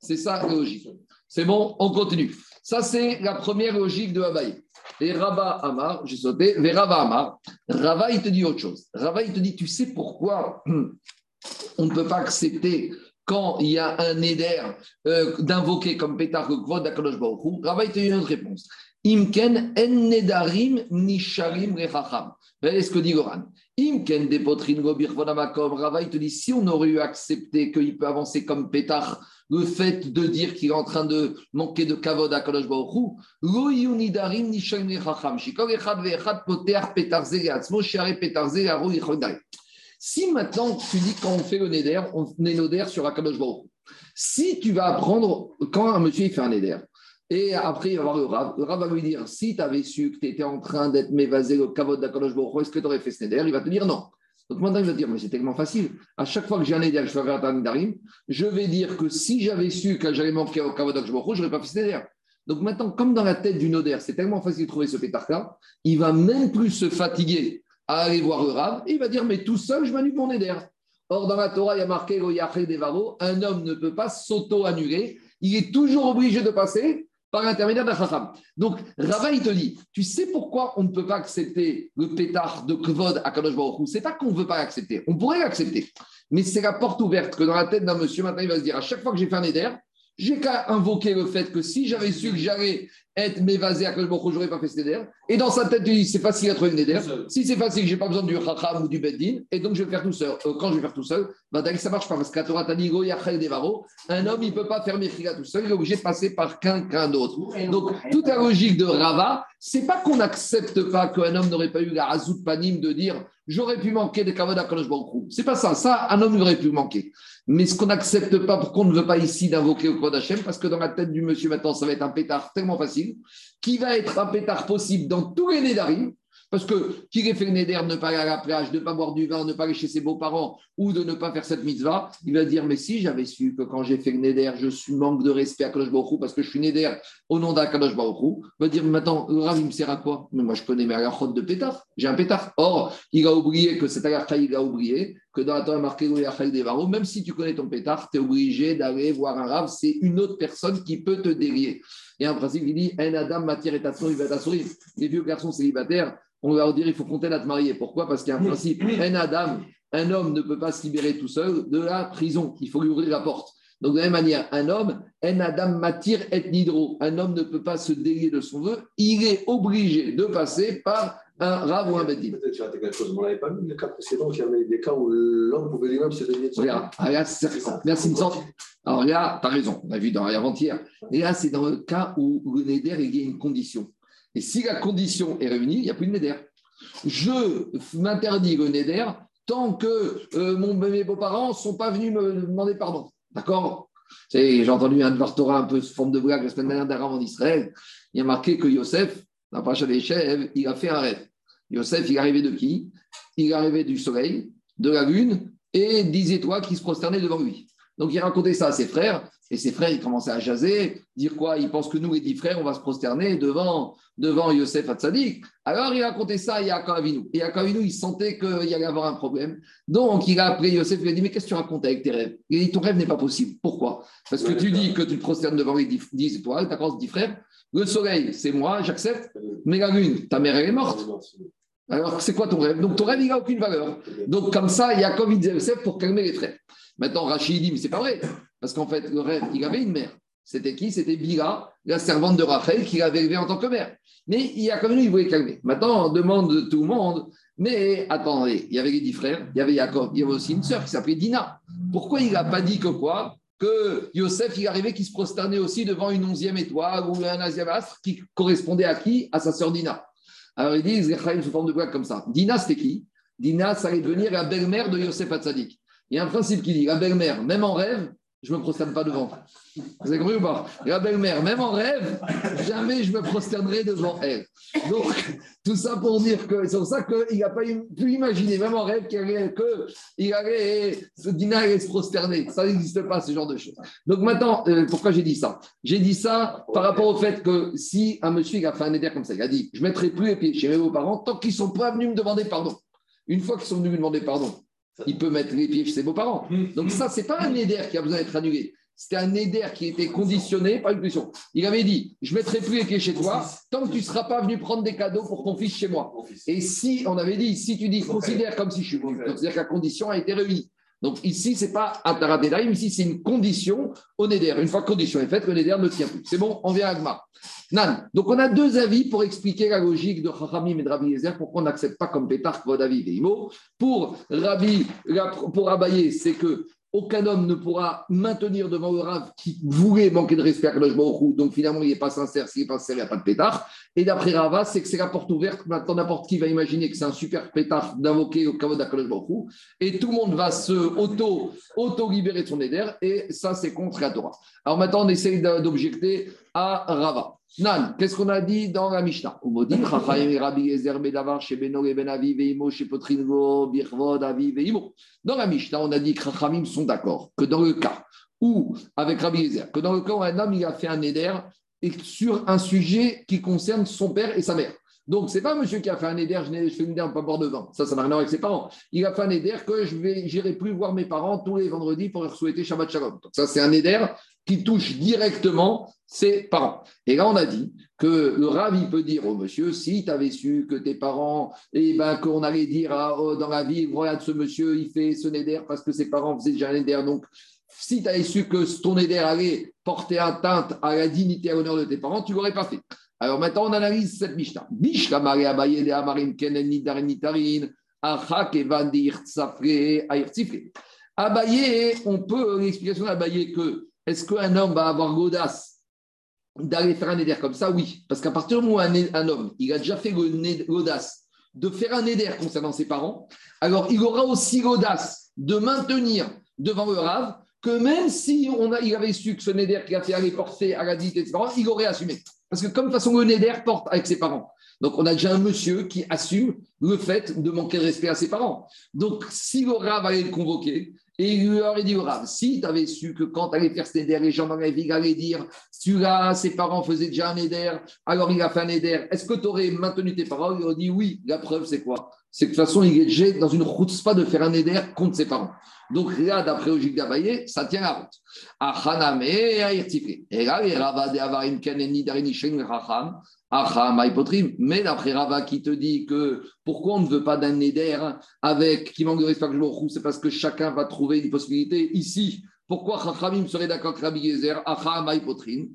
C'est ça la logique. C'est bon, on continue. Ça, c'est la première logique de Abaye. Et Rabba Amar, j'ai sauté, mais Rabba Amar, Rava, il te dit autre chose. Rava, il te dit, tu sais pourquoi on ne peut pas accepter quand il y a un éder euh, d'invoquer comme pétard le kvod d'Akadosh Baruch Hu Rava, il te dit une autre réponse. Imken en nedarim nisharim rechacham. Regardez ce que dit Goran. Imken depotrin gobir vodamakom. Rava, il te dit, si on aurait eu accepté qu'il peut avancer comme pétard le fait de dire qu'il est en train de manquer de kavod à Kadosh Baruch Hu, lo yeu nidarim nisharim rechacham. Shikol echad ve'echad poter petar ze le'atzmo, shiare petar ze le'aro yichodai. Si maintenant tu dis quand on fait le neder, on est neder sur Akadosh Baruch. Si tu vas apprendre, quand un monsieur il fait un neder, et après il va voir le Rav, va lui dire si tu avais su que tu étais en train d'être mévasé le kavod d'Akadosh Baruch est-ce que tu aurais fait ce neder? Il va te dire non. Donc maintenant il va te dire mais c'est tellement facile. À chaque fois que j'ai un neder, je fais faire un nedarim, je vais dire que si j'avais su que j'allais manquer au kavod d'Akadosh Baruch je n'aurais pas fait ce neder. Donc maintenant, comme dans la tête du noder, c'est tellement facile de trouver ce pétard-là, il va même plus se fatiguer à aller voir le et il va dire, mais tout seul, je m'annule mon éder. Or, dans la Torah, il y a marqué, devaro, un homme ne peut pas s'auto-annuler, il est toujours obligé de passer par l'intermédiaire d'un chacham. Donc, Rava, il te dit, tu sais pourquoi on ne peut pas accepter le pétard de Kvod à Kadosh Baruch C'est pas qu'on ne veut pas l'accepter, on pourrait l'accepter, mais c'est la porte ouverte que dans la tête d'un monsieur, maintenant, il va se dire, à chaque fois que j'ai fait un éder, j'ai qu'à invoquer le fait que si j'avais su que j'allais être m'évaser à j'aurais pas fait. Et dans sa tête, il dit, c'est facile à trouver le néder. Si c'est facile, j'ai pas besoin du chacham ou du beddin, et donc je vais le faire tout seul. Euh, quand je vais faire tout seul, bah, d'ailleurs, ça marche pas, parce que la Torah yachel devaro, un homme, il peut pas faire Mechila tout seul, il est obligé de passer par quelqu'un d'autre. Donc, toute la logique de Rava, c'est pas qu'on n'accepte pas qu'un homme n'aurait pas eu la razout panim de dire, j'aurais pu manquer des kavod à. C'est pas ça. Ça, un homme aurait pu manquer. Mais ce qu'on n'accepte pas, pourquoi on ne veut pas ici d'invoquer au Kvod Hashem, parce que dans la tête du monsieur maintenant, ça va être un pétard tellement facile, qui va être un pétard possible dans tous les Nédarim, parce que qu'il ait fait le Néder, ne pas aller à la plage, ne pas boire du vin, ne pas aller chez ses beaux-parents, ou de ne pas faire cette mitzvah, il va dire, mais si j'avais su que quand j'ai fait le Néder, je suis manque de respect à Kadosh Baruch parce que je suis Néder au nom d'Akadosh Baruch il va dire, maintenant, le il me sert à quoi? Mais moi, je connais mes halachot de pétard, j'ai un pétard. Or, il a oublié que cet halakha, il a oublié que dans la Torah marqué même si tu connais ton pétard, tu es obligé d'aller voir un Rav, c'est une autre personne qui peut te délier. Et un principe, il dit Un Adam, matière et tasson, il va. Les vieux garçons célibataires, on va leur dire il faut compter à te marier. Pourquoi? Parce qu'il y a un principe Un Adam, un homme ne peut pas se libérer tout seul de la prison. Il faut lui ouvrir la porte. Donc, de la même manière, un homme, un Adam matir et nidro, un homme ne peut pas se délier de son vœu, il est obligé de passer par un Rav ou un Beddin. Peut-être j'ai raté quelque chose, mais on n'avait pas vu le cas précédent, il y avait des cas où l'homme pouvait lui-même se donner de son Regarde, ah, là, c'est- merci. Alors là, tu as raison, on a vu dans avant-hier. Et là, c'est dans le cas où le Neder, il y a une condition. Et si la condition est réunie, il n'y a plus de Neder. Je m'interdis le Neder tant que euh, mon, mes beaux-parents ne sont pas venus me demander pardon. D'accord? J'ai entendu un de Torah un peu sous forme de blague la semaine dernière d'un rabbin d'Israël. Il y a marqué que Yosef, la paracha des chèvres, il a fait un rêve. Yosef, il est arrivé de qui? Il est arrivé du soleil, de la lune et dix étoiles qui se prosternaient devant lui. Donc il racontait ça à ses frères, et ses frères, ils commençaient à jaser, dire quoi? Ils pensent que nous, les dix frères, on va se prosterner devant, devant Yosef Hatzadik. Alors il racontait ça à Yaakov Avinu. Et Yaakov il sentait qu'il allait avoir un problème. Donc il a appelé Yosef, il lui a dit Mais qu'est-ce que tu racontes avec tes rêves? Il a dit Ton rêve n'est pas possible. Pourquoi? Parce que tu dis que tu te prosternes devant les dix, dix étoiles, tu as dix frères. Le soleil, c'est moi, j'accepte. Mais la lune, ta mère, elle est morte. Alors, c'est quoi ton rêve? Donc, ton rêve, il n'a aucune valeur. Donc, comme ça, Yaakov, il disait pour calmer les frères. Maintenant, Rachid dit Mais c'est pas vrai. Parce qu'en fait, le rêve, il avait une mère. C'était qui? C'était Bila, la servante de Rachel, qui l'avait élevée en tant que mère. Mais Yaakov, lui, il voulait calmer. Maintenant, on demande de tout le monde Mais attendez, il y avait les dix frères, il y avait Yaakov, il y avait aussi une sœur qui s'appelait Dina. Pourquoi il n'a pas dit que quoi? Que Yosef, il arrivait qui se prosternait aussi devant une onzième étoile ou un onzième astre qui correspondait à qui? À sa sœur Dina. Alors ils disent, les Chaim sous forme de blague comme ça. Dina, c'était qui? Dina, ça allait devenir la belle-mère de Yosef Hatzadik. Il y a un principe qui dit, la belle-mère, même en rêve, je ne me prosterne pas devant. Vous avez compris ou pas? La belle-mère, même en rêve, jamais je me prosternerai devant elle. Donc, tout ça pour dire que c'est pour ça qu'il n'a pas pu imaginer, même en rêve, qu'il allait, que il allait, ce Dina allait se prosterner. Ça n'existe pas, ce genre de choses. Donc maintenant, euh, pourquoi j'ai dit ça? J'ai dit ça par rapport au fait que si un monsieur a fait un éder comme ça, il a dit Je ne mettrai plus les pieds chez mes beaux-parents tant qu'ils ne sont pas venus me demander pardon. Une fois qu'ils sont venus me demander pardon, il peut mettre les pieds chez ses beaux-parents. Donc ça, c'est pas un éder qui a besoin d'être annulé. C'était un éder qui était conditionné par une condition. Il avait dit, je ne mettrai plus les pieds chez toi tant que tu ne seras pas venu prendre des cadeaux pour ton fils chez moi. Et si, on avait dit, si tu dis, considère comme si je suis venu, c'est-à-dire que la condition a été réunie. Donc ici, ce n'est pas un taradedaïm, ici, c'est une condition au Neder. Une fois que la condition est faite, le Neder ne tient plus. C'est bon, on vient à Agma. Nan, donc on a deux avis pour expliquer la logique de Chachamim et de Rabbi Yezer, pourquoi on n'accepte pas comme Pétar Kvodavi Veimo. Pour Rabbi, pour Abaye, c'est que aucun homme ne pourra maintenir devant le Rav qui voulait manquer de respect à Kadosh donc finalement il n'est pas sincère, s'il n'est pas sincère, il n'y a pas de pétard. Et d'après Rava, c'est que c'est la porte ouverte, maintenant n'importe qui va imaginer que c'est un super pétard d'invoquer au Kavod Kadosh et tout le monde va se auto, auto-libérer de son éder, et ça c'est contre la Torah. Alors maintenant on essaye d'objecter à Rava. Nan, qu'est-ce qu'on a dit dans la Mishnah? On dit Dans la Mishnah, on a dit que Chachamim sont d'accord que dans le cas où, avec Rabbi Yezer, que dans le cas où un homme il a fait un éder et sur un sujet qui concerne son père et sa mère. Donc, ce n'est pas monsieur qui a fait un éder, je, je fais une éder, pas boire de vin. Ça, ça n'a rien à voir avec ses parents. Il a fait un éder que je n'irai plus voir mes parents tous les vendredis pour leur souhaiter Shabbat Shalom. Donc, ça, c'est un éder qui touche directement ses parents. Et là, on a dit que le Rav, il peut dire au monsieur, si tu avais su que tes parents, eh ben, qu'on allait dire oh, dans la ville, regarde ce monsieur, il fait ce néder parce que ses parents faisaient déjà un néder. Donc, si tu avais su que ton néder allait porter atteinte à la dignité et à l'honneur de tes parents, tu l'aurais pas fait. Alors maintenant, on analyse cette Mishnah. De Amarim Nidarin on peut, l'explication d'Abaye que est-ce qu'un homme va avoir l'audace d'aller faire un éder comme ça? Oui, parce qu'à partir du moment où un, homme, il a déjà fait l'audace de faire un éder concernant ses parents, alors il aura aussi l'audace de maintenir devant le Rav que même si on a, il avait su que ce néder qui a fait aller porter à la dignité de ses parents, il aurait assumé. Parce que comme de toute façon, le néder porte avec ses parents. Donc, on a déjà un monsieur qui assume le fait de manquer de respect à ses parents. Donc, si le Rav allait le convoquer, et il lui aurait dit au si tu avais su que quand tu allais faire ce néder, les gens dans la ville allaient dire, celui-là, ses parents faisaient déjà un néder, alors il a fait un néder, est-ce que tu aurais maintenu tes paroles? Il aurait dit oui. La preuve, c'est quoi? C'est que de toute façon, il est déjà dans une route pas de faire un néder contre ses parents. Donc là, d'après Logique d'Abaye, ça tient la route. Et là, Avarim Darini mais d'après Rava qui te dit que pourquoi on ne veut pas d'un Neder avec qui manque de respect c'est parce que chacun va trouver une possibilité ici Pourquoi Chachamim serait d'accord avec Rabbi Potrin.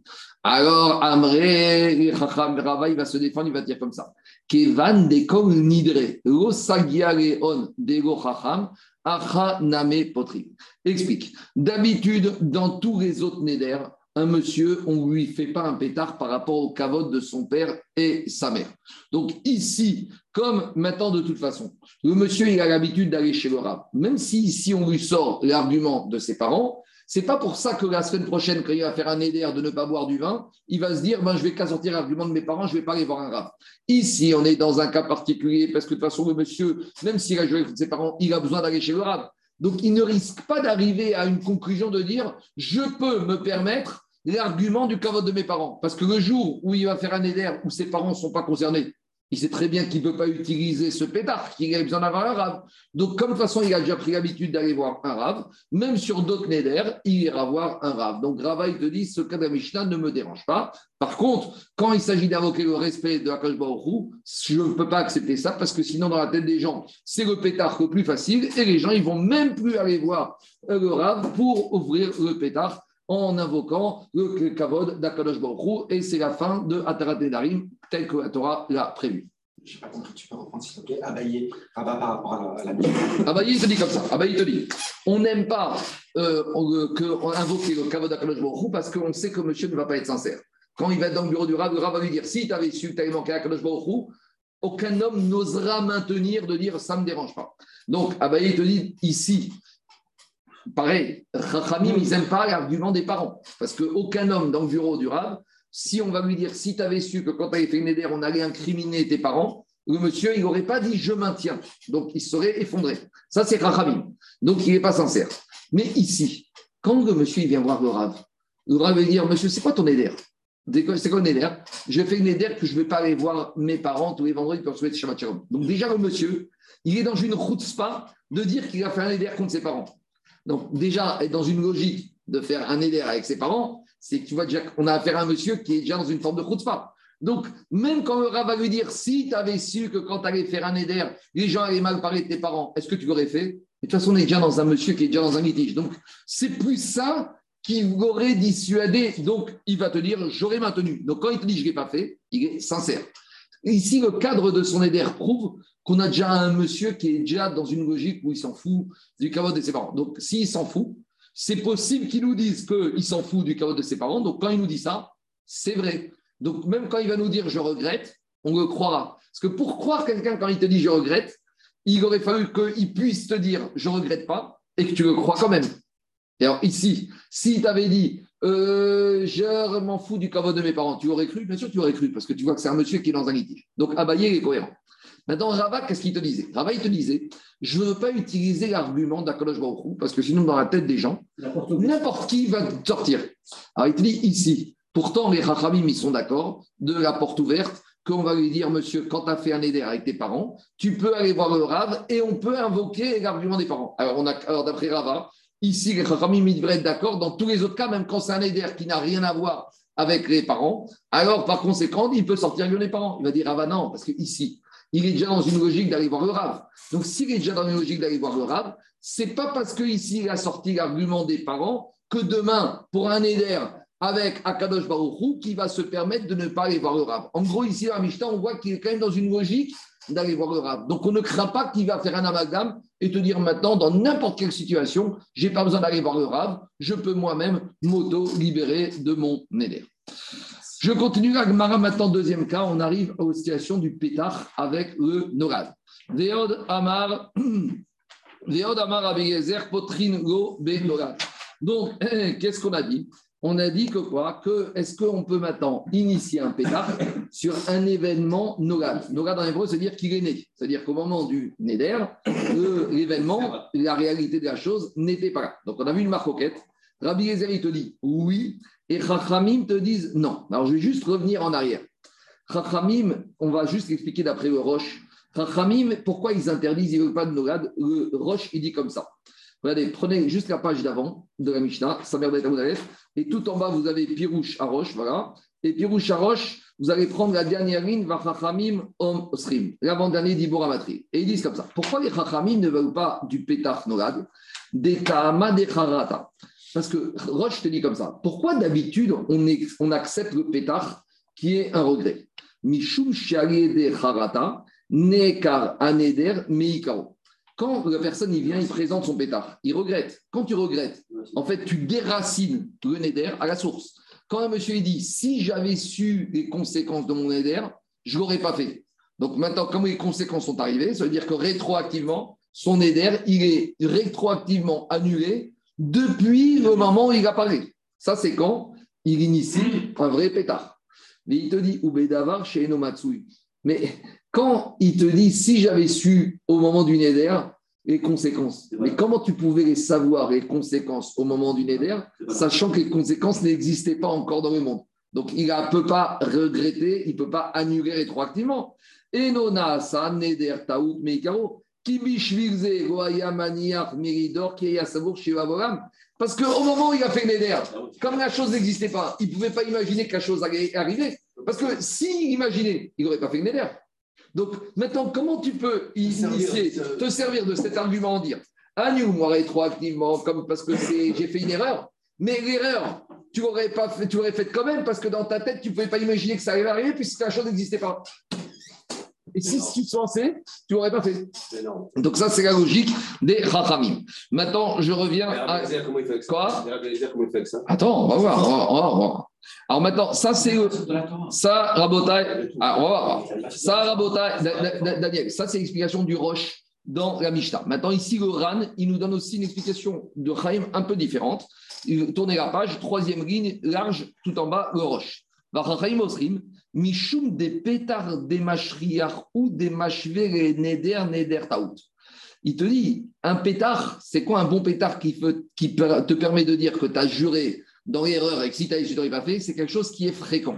Alors, Amré, Chacham Rava, il va se défendre, il va dire comme ça. Kevan de kol nidre, lo sagia leon de go Chacham, Acha Name Potrin. Explique. D'habitude, dans tous les autres Neder, un monsieur, on ne lui fait pas un pétard par rapport au cavote de son père et sa mère. Donc ici, comme maintenant de toute façon, le monsieur, il a l'habitude d'aller chez le rab. Même si ici, on lui sort l'argument de ses parents, c'est pas pour ça que la semaine prochaine, quand il va faire un éder de ne pas boire du vin, il va se dire, ben, je vais qu'à sortir l'argument de mes parents, je vais pas aller voir un rab. Ici, on est dans un cas particulier parce que de toute façon, le monsieur, même s'il a joué avec ses parents, il a besoin d'aller chez le rab. Donc, il ne risque pas d'arriver à une conclusion de dire je peux me permettre l'argument du cavote de mes parents. Parce que le jour où il va faire un éder où ses parents ne sont pas concernés, il sait très bien qu'il ne peut pas utiliser ce pétard, qu'il a besoin d'avoir un rave. Donc, comme de toute façon, il a déjà pris l'habitude d'aller voir un rave, même sur d'autres néder, il ira voir un rave. Donc, Rava, il te dit, ce cas de la Mishnah ne me dérange pas. Par contre, quand il s'agit d'invoquer le respect de la Kosh je ne peux pas accepter ça parce que sinon, dans la tête des gens, c'est le pétard le plus facile et les gens, ils vont même plus aller voir le rave pour ouvrir le pétard en invoquant le kavod d'Akadosh Baruch et c'est la fin de Atarat Nedarim, tel que la Torah l'a prévu. Je n'ai pas compris, tu peux reprendre s'il te plaît, Abaye, Rabat par rapport à la, la Abaye, il te dit comme ça, Abaye te dit, on n'aime pas euh, que, invoquer le kavod d'Akadosh Baruch parce qu'on sait que monsieur ne va pas être sincère. Quand il va être dans le bureau du Rav, le Rav va lui dire, si tu avais su que tu avais manqué Akadosh Baruch aucun homme n'osera maintenir de dire ça ne me dérange pas. Donc, Abaye te dit ici, Pareil, Chachamim, ils n'aiment pas l'argument des parents. Parce qu'aucun homme dans le bureau du Rav, si on va lui dire, si tu avais su que quand tu avais fait une éder, on allait incriminer tes parents, le monsieur, il n'aurait pas dit je maintiens. Donc, il serait effondré. Ça, c'est Chachamim. Donc, il n'est pas sincère. Mais ici, quand le monsieur vient voir le Rav, le Rav va dire Monsieur, c'est quoi ton éder? C'est quoi une éder? Je fais une éder que je ne vais pas aller voir mes parents tous les vendredis pour souhaiter Shabbat Shalom. Donc, déjà, le monsieur, il est dans une route spa de dire qu'il a fait un éder contre ses parents. Donc, déjà, être dans une logique de faire un éder avec ses parents, c'est que tu vois déjà qu'on a affaire à un monsieur qui est déjà dans une forme de pas. Donc, même quand le rat va lui dire si tu avais su que quand tu allais faire un éder, les gens allaient mal parler de tes parents, est-ce que tu l'aurais fait? De toute façon, on est déjà dans un monsieur qui est déjà dans un litige. Donc, c'est plus ça qui l'aurait dissuadé. Donc, il va te dire j'aurais maintenu. Donc, quand il te dit je ne l'ai pas fait, il est sincère. Ici, le cadre de son éder prouve qu'on a déjà un monsieur qui est déjà dans une logique où il s'en fout du caveau de ses parents. Donc, s'il s'en fout, c'est possible qu'il nous dise qu'il s'en fout du caveau de ses parents. Donc, quand il nous dit ça, c'est vrai. Donc, même quand il va nous dire je regrette, on le croira. Parce que pour croire quelqu'un quand il te dit je regrette, il aurait fallu qu'il puisse te dire je regrette pas et que tu le crois quand même. Et alors, ici, s'il t'avait dit euh, je m'en fous du caveau de mes parents. Tu aurais cru? Bien sûr, tu aurais cru, parce que tu vois que c'est un monsieur qui est dans un litige. Donc, Abaye est cohérent. Maintenant, Rava, qu'est-ce qu'il te disait? Rava, il te disait je ne veux pas utiliser l'argument d'Akadosh Baruch parce que sinon, dans la tête des gens, n'importe qui va sortir. Alors, il te dit ici pourtant, les Rachamim, ils sont d'accord de la porte ouverte qu'on va lui dire, monsieur, quand tu as fait un éder avec tes parents, tu peux aller voir le Rav et on peut invoquer l'argument des parents. Alors, on a, alors d'après Rava, Ici, les Chachamim, devraient être d'accord. Dans tous les autres cas, même quand c'est un éder qui n'a rien à voir avec les parents, alors par conséquent, il peut sortir avec les parents. Il va dire, bah non, parce qu'ici, il est déjà dans une logique d'aller voir le Rav. Donc, s'il est déjà dans une logique d'aller voir le Rav, c'est pas parce qu'ici, il a sorti l'argument des parents que demain, pour un éder avec Akadosh Baruchou, qui va se permettre de ne pas aller voir le Rav. En gros, ici, à Mishnah, on voit qu'il est quand même dans une logique d'aller voir le Rav. Donc, on ne craint pas qu'il va faire un amalgame et te dire maintenant, dans n'importe quelle situation, j'ai pas besoin d'aller voir le Rav, je peux moi-même m'auto-libérer de mon éder. Je continue avec Mara maintenant, deuxième cas, on arrive aux situations du pétard avec le Norad. Veod Amar, Veod Amar Abeyezer, Potrin Go Be Donc, qu'est-ce qu'on a dit? On a dit que quoi? Que est-ce qu'on peut maintenant initier un pétard sur un événement nogad Nogad en hébreu, c'est-à-dire qu'il est né. C'est-à-dire qu'au moment du Neder, l'événement, la réalité de la chose n'était pas là. Donc on a vu une marcoquette. Rabbi Gezer, il te dit oui, et Chachamim te disent non. Alors je vais juste revenir en arrière. Chachamim, on va juste expliquer d'après le Roche. Chachamim, pourquoi ils interdisent, ils ne veulent pas de Nogad Le Roche, il dit comme ça. Regardez, prenez juste la page d'avant de la Mishnah, Samer et tout en bas, vous avez Pirouche à voilà. Et Pirouche à vous allez prendre la dernière ligne, Vachachamim Om Osrim, l'avant-dernier d'Ibor Amatri. Et ils disent comme ça pourquoi les Chachamim ne veulent pas du Petach Nolad Des Kaama de Charata. Parce que Roche te dit comme ça. Pourquoi d'habitude on, accepte le pétard qui est un regret? Mishum harata, nekar aneder meikaro. Quand la personne vient, il présente son pétard, il regrette. Quand tu regrettes, en fait, tu déracines le neder à la source. Quand un monsieur dit si j'avais su les conséquences de mon neder, je l'aurais pas fait. Donc maintenant, comme les conséquences sont arrivées, ça veut dire que rétroactivement, son neder, il est rétroactivement annulé depuis le moment où il apparaît. Ça, c'est quand il initie un vrai pétard. Mais il te dit Ubedavar chez Enomatsui. Mais quand il te dit si j'avais su au moment du neder les conséquences, mais comment tu pouvais les savoir, les conséquences au moment du neder, sachant que les conséquences n'existaient pas encore dans le monde Donc il ne peut pas regretter, il ne peut pas annuler rétroactivement. Sa neder taout meikaro. Parce qu'au moment où il a fait neder, comme la chose n'existait pas, il ne pouvait pas imaginer que la chose allait arriver. Parce que s'il imaginait, il n'aurait pas fait neder. Donc maintenant, comment tu peux initier, te servir de cet argument en dire Annule moi rétroactivement, comme parce que j'ai fait une erreur. Mais l'erreur, tu l'aurais faite quand même parce que dans ta tête, tu ne pouvais pas imaginer que ça allait arriver puisque la chose n'existait pas. Et si tu te pensais, tu l'aurais pas fait. Donc ça, c'est la logique des Rachamim. Maintenant, je reviens à... Quoi Attends, on va voir, on va, on va voir. Alors maintenant, ça c'est ça, Rabotai, ah, on va voir. Ça, Rabotai, Da- Da- Da- Daniel, ça c'est l'explication du Roche dans la Mishnah. Maintenant, ici, le Ran, il nous donne aussi une explication de Chaim un peu différente. Il- Tournez la page, troisième ligne, large, tout en bas, le Roche. Vachachaim Osrim, Mishum des pétards des mashriach ou des neder neder taout. Il te dit, un pétard, c'est quoi un bon pétard qui, peut- qui per- te permet de dire que tu as juré dans l'erreur et que si tu n'aurais pas fait, c'est quelque chose qui est fréquent.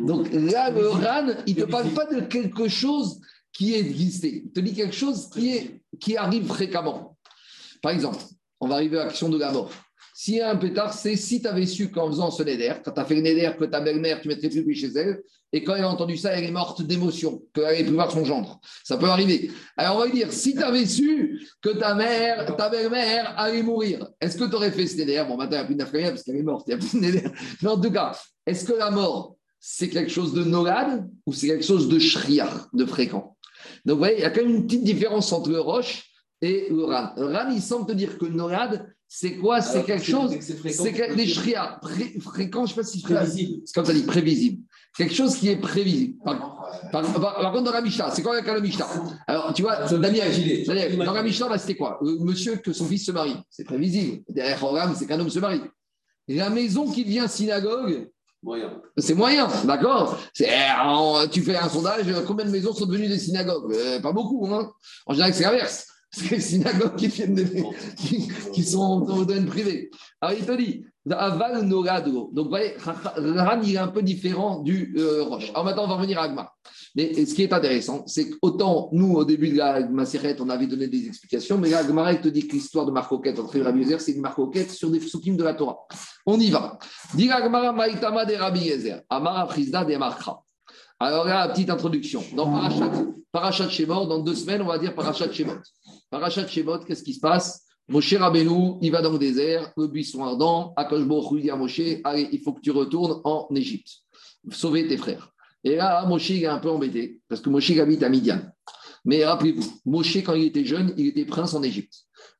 Donc là, le RAN, il ne te parle pas de quelque chose qui existé. Il te dit quelque chose qui, est, qui arrive fréquemment. Par exemple, on va arriver à l'action de la mort. S'il y a un pétard, c'est si tu avais su qu'en faisant ce néder, quand tu as fait le néder, que ta belle-mère, tu mettrais plus chez elle, et quand elle a entendu ça, elle est morte d'émotion, qu'elle n'allait plus voir son gendre. Ça peut arriver. Alors on va lui dire, si tu avais su que ta mère, ta belle-mère allait mourir, est-ce que tu aurais fait ce néder Bon, maintenant, il n'y a plus nafkamia parce qu'elle est morte, il n'y a plus de néder. Mais en tout cas, est-ce que la mort, c'est quelque chose de nolad ou c'est quelque chose de shriar, de fréquent? Donc, vous voyez, il y a quand même une petite différence entre le roche et le ran. Le ran, il semble te dire que nolad, c'est quoi? C'est quelque chose, c'est fréquent, des pré- fréquents, je ne sais pas si Prévisible. c'est comme ça dit, prévisible. Quelque chose qui est prévisible. Par, contre, dans la Mishnah, c'est quoi avec la Mishnah? Alors, tu vois, Daniel, dans la. Mishnah, là, c'était quoi? Le monsieur que son fils se marie, c'est prévisible. Derrière Horam, c'est qu'un homme se marie. La maison qui devient synagogue, Moyen. c'est moyen, d'accord? En- Tu fais un sondage, combien de maisons sont devenues des synagogues? Euh, Pas beaucoup, hein En général, c'est l'inverse. C'est les synagogues qui, deviennent des- qui, qui sont dans le domaine privé. Alors, il te dit, aval norado. Donc, vous voyez, Ran, il est un peu différent du euh, Roche. Alors, maintenant, on va revenir à Agma. Mais ce qui est intéressant, c'est qu'autant nous, au début de la Maseret, on avait donné des explications, mais là, Agma, il te dit que l'histoire de Marcoquette entre Rabbi Yezer, c'est une Marcoquette sur des soukim de la Torah. On y va. Dit Agmara Maïtama de Rabbi Yezer, Amara Frisda de Markra. Alors là, petite introduction. Dans Parachat, Parachat Shemot, dans deux semaines, on va dire Parachat Shemot. Parachat Shemot, qu'est-ce qui se passe? Moshe Rabbeinu, il va dans le désert, le buisson ardent, Baruch dit à Moshe, allez, il faut que tu retournes en Égypte, sauver tes frères. Et là, Moshe, est un peu embêté, parce que Moshe habite à Midian. Mais rappelez-vous, Moshe, quand il était jeune, il était prince en Égypte.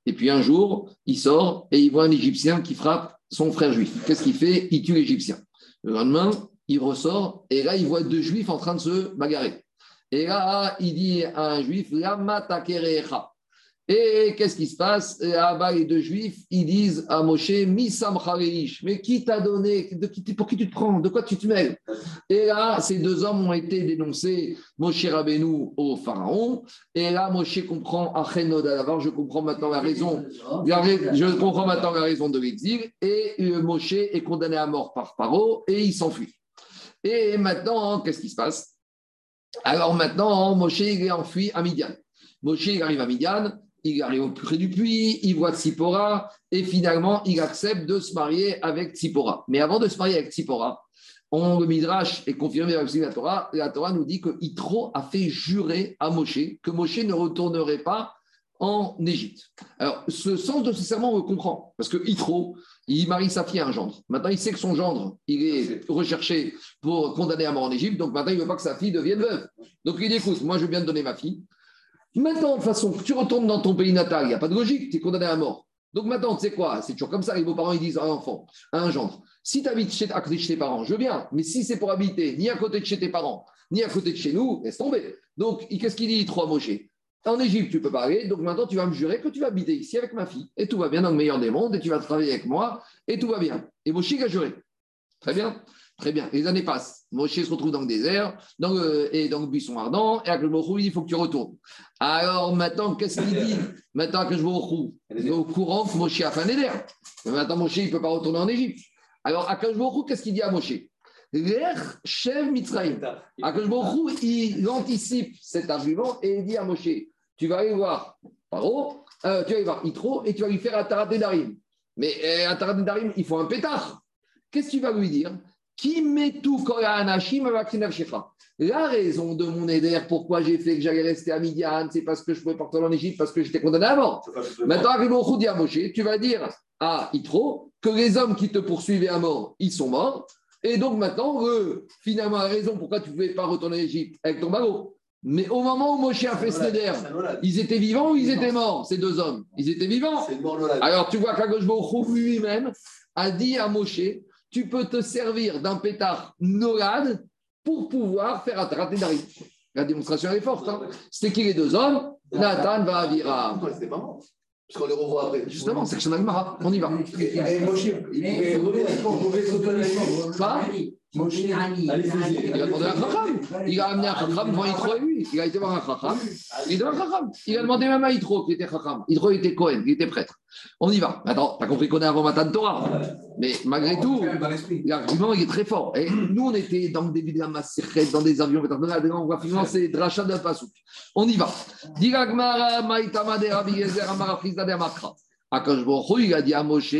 Et puis un jour, il sort et il voit un Égyptien qui frappe son frère juif. Qu'est-ce qu'il fait? Il tue l'Égyptien. Le lendemain, il ressort et là, il voit deux juifs en train de se bagarrer. Et là, il dit à un juif, Lama takerecha. Et qu'est-ce qui se passe? Et Là-bas, les deux juifs, ils disent à Moshe, Misam mais qui t'a donné de qui, Pour qui tu te prends? De quoi tu te mêles? Et là, ces deux hommes ont été dénoncés, Moshe Rabbeinu au pharaon. Et là, Moshe comprend, Adavar, je comprends maintenant la raison Je comprends maintenant la raison de l'exil. Et euh, Moshe est condamné à mort par Paro et il s'enfuit. Et maintenant, qu'est-ce qui se passe? Alors maintenant, Moshe est enfui à Midian. Moshe arrive à Midian, il arrive au près du puits, il voit Tzipora et finalement il accepte de se marier avec Tzipora. Mais avant de se marier avec Tzipora, on, le Midrash est confirmé avec la Torah. La Torah nous dit que Yitro a fait jurer à Moshe que Moshe ne retournerait pas en Égypte. Alors, ce sens de ce serment, on le comprend, parce que Yitro, il marie sa fille à un gendre. Maintenant, il sait que son gendre, il est recherché pour condamner à mort en Égypte, donc maintenant, il ne veut pas que sa fille devienne veuve. Donc, il dit, écoute, moi, je veux bien te donner ma fille. Maintenant, de toute façon, tu retournes dans ton pays natal, il n'y a pas de logique, tu es condamné à mort. Donc maintenant, tu sais quoi? C'est toujours comme ça, les beaux-parents, ils disent à un enfant, à un gendre, si tu habites chez, à côté de chez tes parents, je veux bien, mais si c'est pour habiter ni à côté de chez tes parents, ni à côté de chez nous, laisse tomber. Donc, qu'est-ce qu'il dit, trois Moshe En Égypte, tu peux pas aller, donc maintenant, tu vas me jurer que tu vas habiter ici avec ma fille. Et tout va bien dans le meilleur des mondes, et tu vas travailler avec moi, et tout va bien. Et Moshe a juré. Très bien Très bien. Les années passent. Moshe se retrouve dans le désert, et dans le buisson ardent, et dit il faut que tu retournes. Alors maintenant, qu'est-ce qu'il dit? Maintenant, Akashbourou, il est au courant que Moshe a éder. Mais maintenant, Moshe, il ne peut pas retourner en Égypte. Alors, Akashbourou, qu'est-ce qu'il dit à Moshe? L'air chef Mitzrayim. Il anticipe cet argument et il dit à Moshe tu vas aller voir Paro, euh, tu vas aller voir Itro, et tu vas lui faire Atarat Darim. Mais euh, Atarat Darim, il faut un pétard. Qu'est-ce que tu vas lui dire? Qui met tout La raison de mon éder, pourquoi j'ai fait que j'allais rester à Midian, c'est parce que je pouvais partir en Égypte, parce que j'étais condamné à mort. Maintenant, Aribochou dit à Moshe, tu vas dire à Itro que les hommes qui te poursuivaient à mort, ils sont morts. Et donc maintenant, eux, finalement, la raison pourquoi tu ne pouvais pas retourner en Égypte avec ton bagot. Mais au moment où Moshe a fait ce éder, ils étaient vivants ou ils étaient morts, ces deux hommes? Ils étaient vivants. Alors tu vois qu'Agojbo lui-même a dit à Moshe, tu peux te servir d'un pétard norade pour pouvoir faire attraper Dari. La démonstration est forte. Hein. C'était qui les deux hommes Nathan va à Vira. Parce qu'on les revoit après. Justement, c'est que je Agmara. On y va. Et Moshe, il pouvait Moshe, il a demandé à Chacham. Il a amené un Chacham devant Yitro et lui. Il a été voir un Chacham. Il un Chacham. Il a demandé même à Yitro qui était Chacham. Yitro était Cohen, il était prêtre. On y va. Attends, t'as compris qu'on est avant Matan Torah. Mais malgré tout, l'argument il est très fort. Et nous, on était dans le début de la masse dans des avions. On voit finalement c'est Dracha de Pasouk. On y va. Diragmara, Maïtama, Rabbi Gezer, Amara, Frisda, Makra. Akash il a dit à Moshe,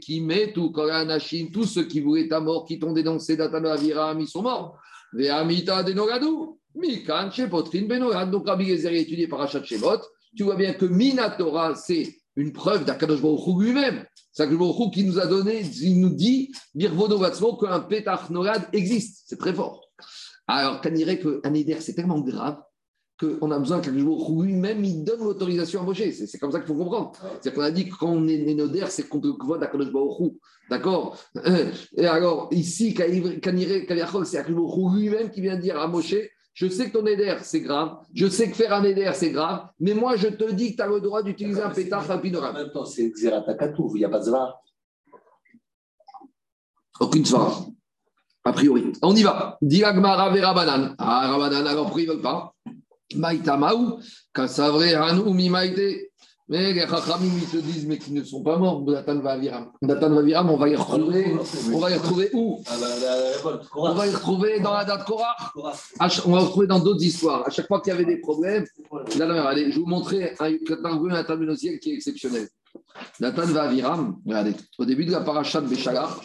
qui met tout, Koranachim, tous ceux qui voulaient ta mort, qui t'ont dénoncé d'Atano Aviram, ils sont morts. Ve'amita de Nogadou, Mikan, Shepotrin, Benogad. Donc Rabbi Gezer est étudié par Achat Shebot. Tu vois bien que Minatora, c'est une preuve d'Akadosh Baruch lui-même. C'est Baruch qui nous a donné, il nous dit, Birvono Vatzmo, qu'un Petach Norad existe. C'est très fort. Alors, qu'on dirait qu'un éder, c'est tellement grave qu'on a besoin qu'Akadosh lui-même, il donne l'autorisation à Moshe. C'est comme ça qu'il faut comprendre. C'est qu'on a dit que quand on est Nénoder, c'est qu'on voir d'Akadosh Baruch D'accord? Et alors, ici, Kanire, c'est Akadosh lui-même qui vient dire à Moshe, je sais que ton éder, c'est grave. Je sais que faire un éder, c'est grave. Mais moi, je te dis que tu as le droit d'utiliser un pétard rapidement. En même temps, c'est Xeratakatou, il n'y a pas de zvar. Aucune zvar. A priori. On y va. Diagmara vera banan. Ah, Rabanan, alors pourquoi ils ne veulent pas? Maïtamaou, Kassavre, Hanou, Mimaïte. Mais les Chachamim, ils te disent, mais qui ne sont pas morts, Datan Vaviram. Datan Vaviram, on va y retrouver. On va y retrouver où? On va y retrouver dans la date Korach. On va y retrouver dans d'autres histoires. À chaque fois qu'il y avait des problèmes, là, là, allez, je vais vous montrer un, un tableau ciel qui est exceptionnel. Datan Vaviram, regardez, au début de la paracha de Béchalar,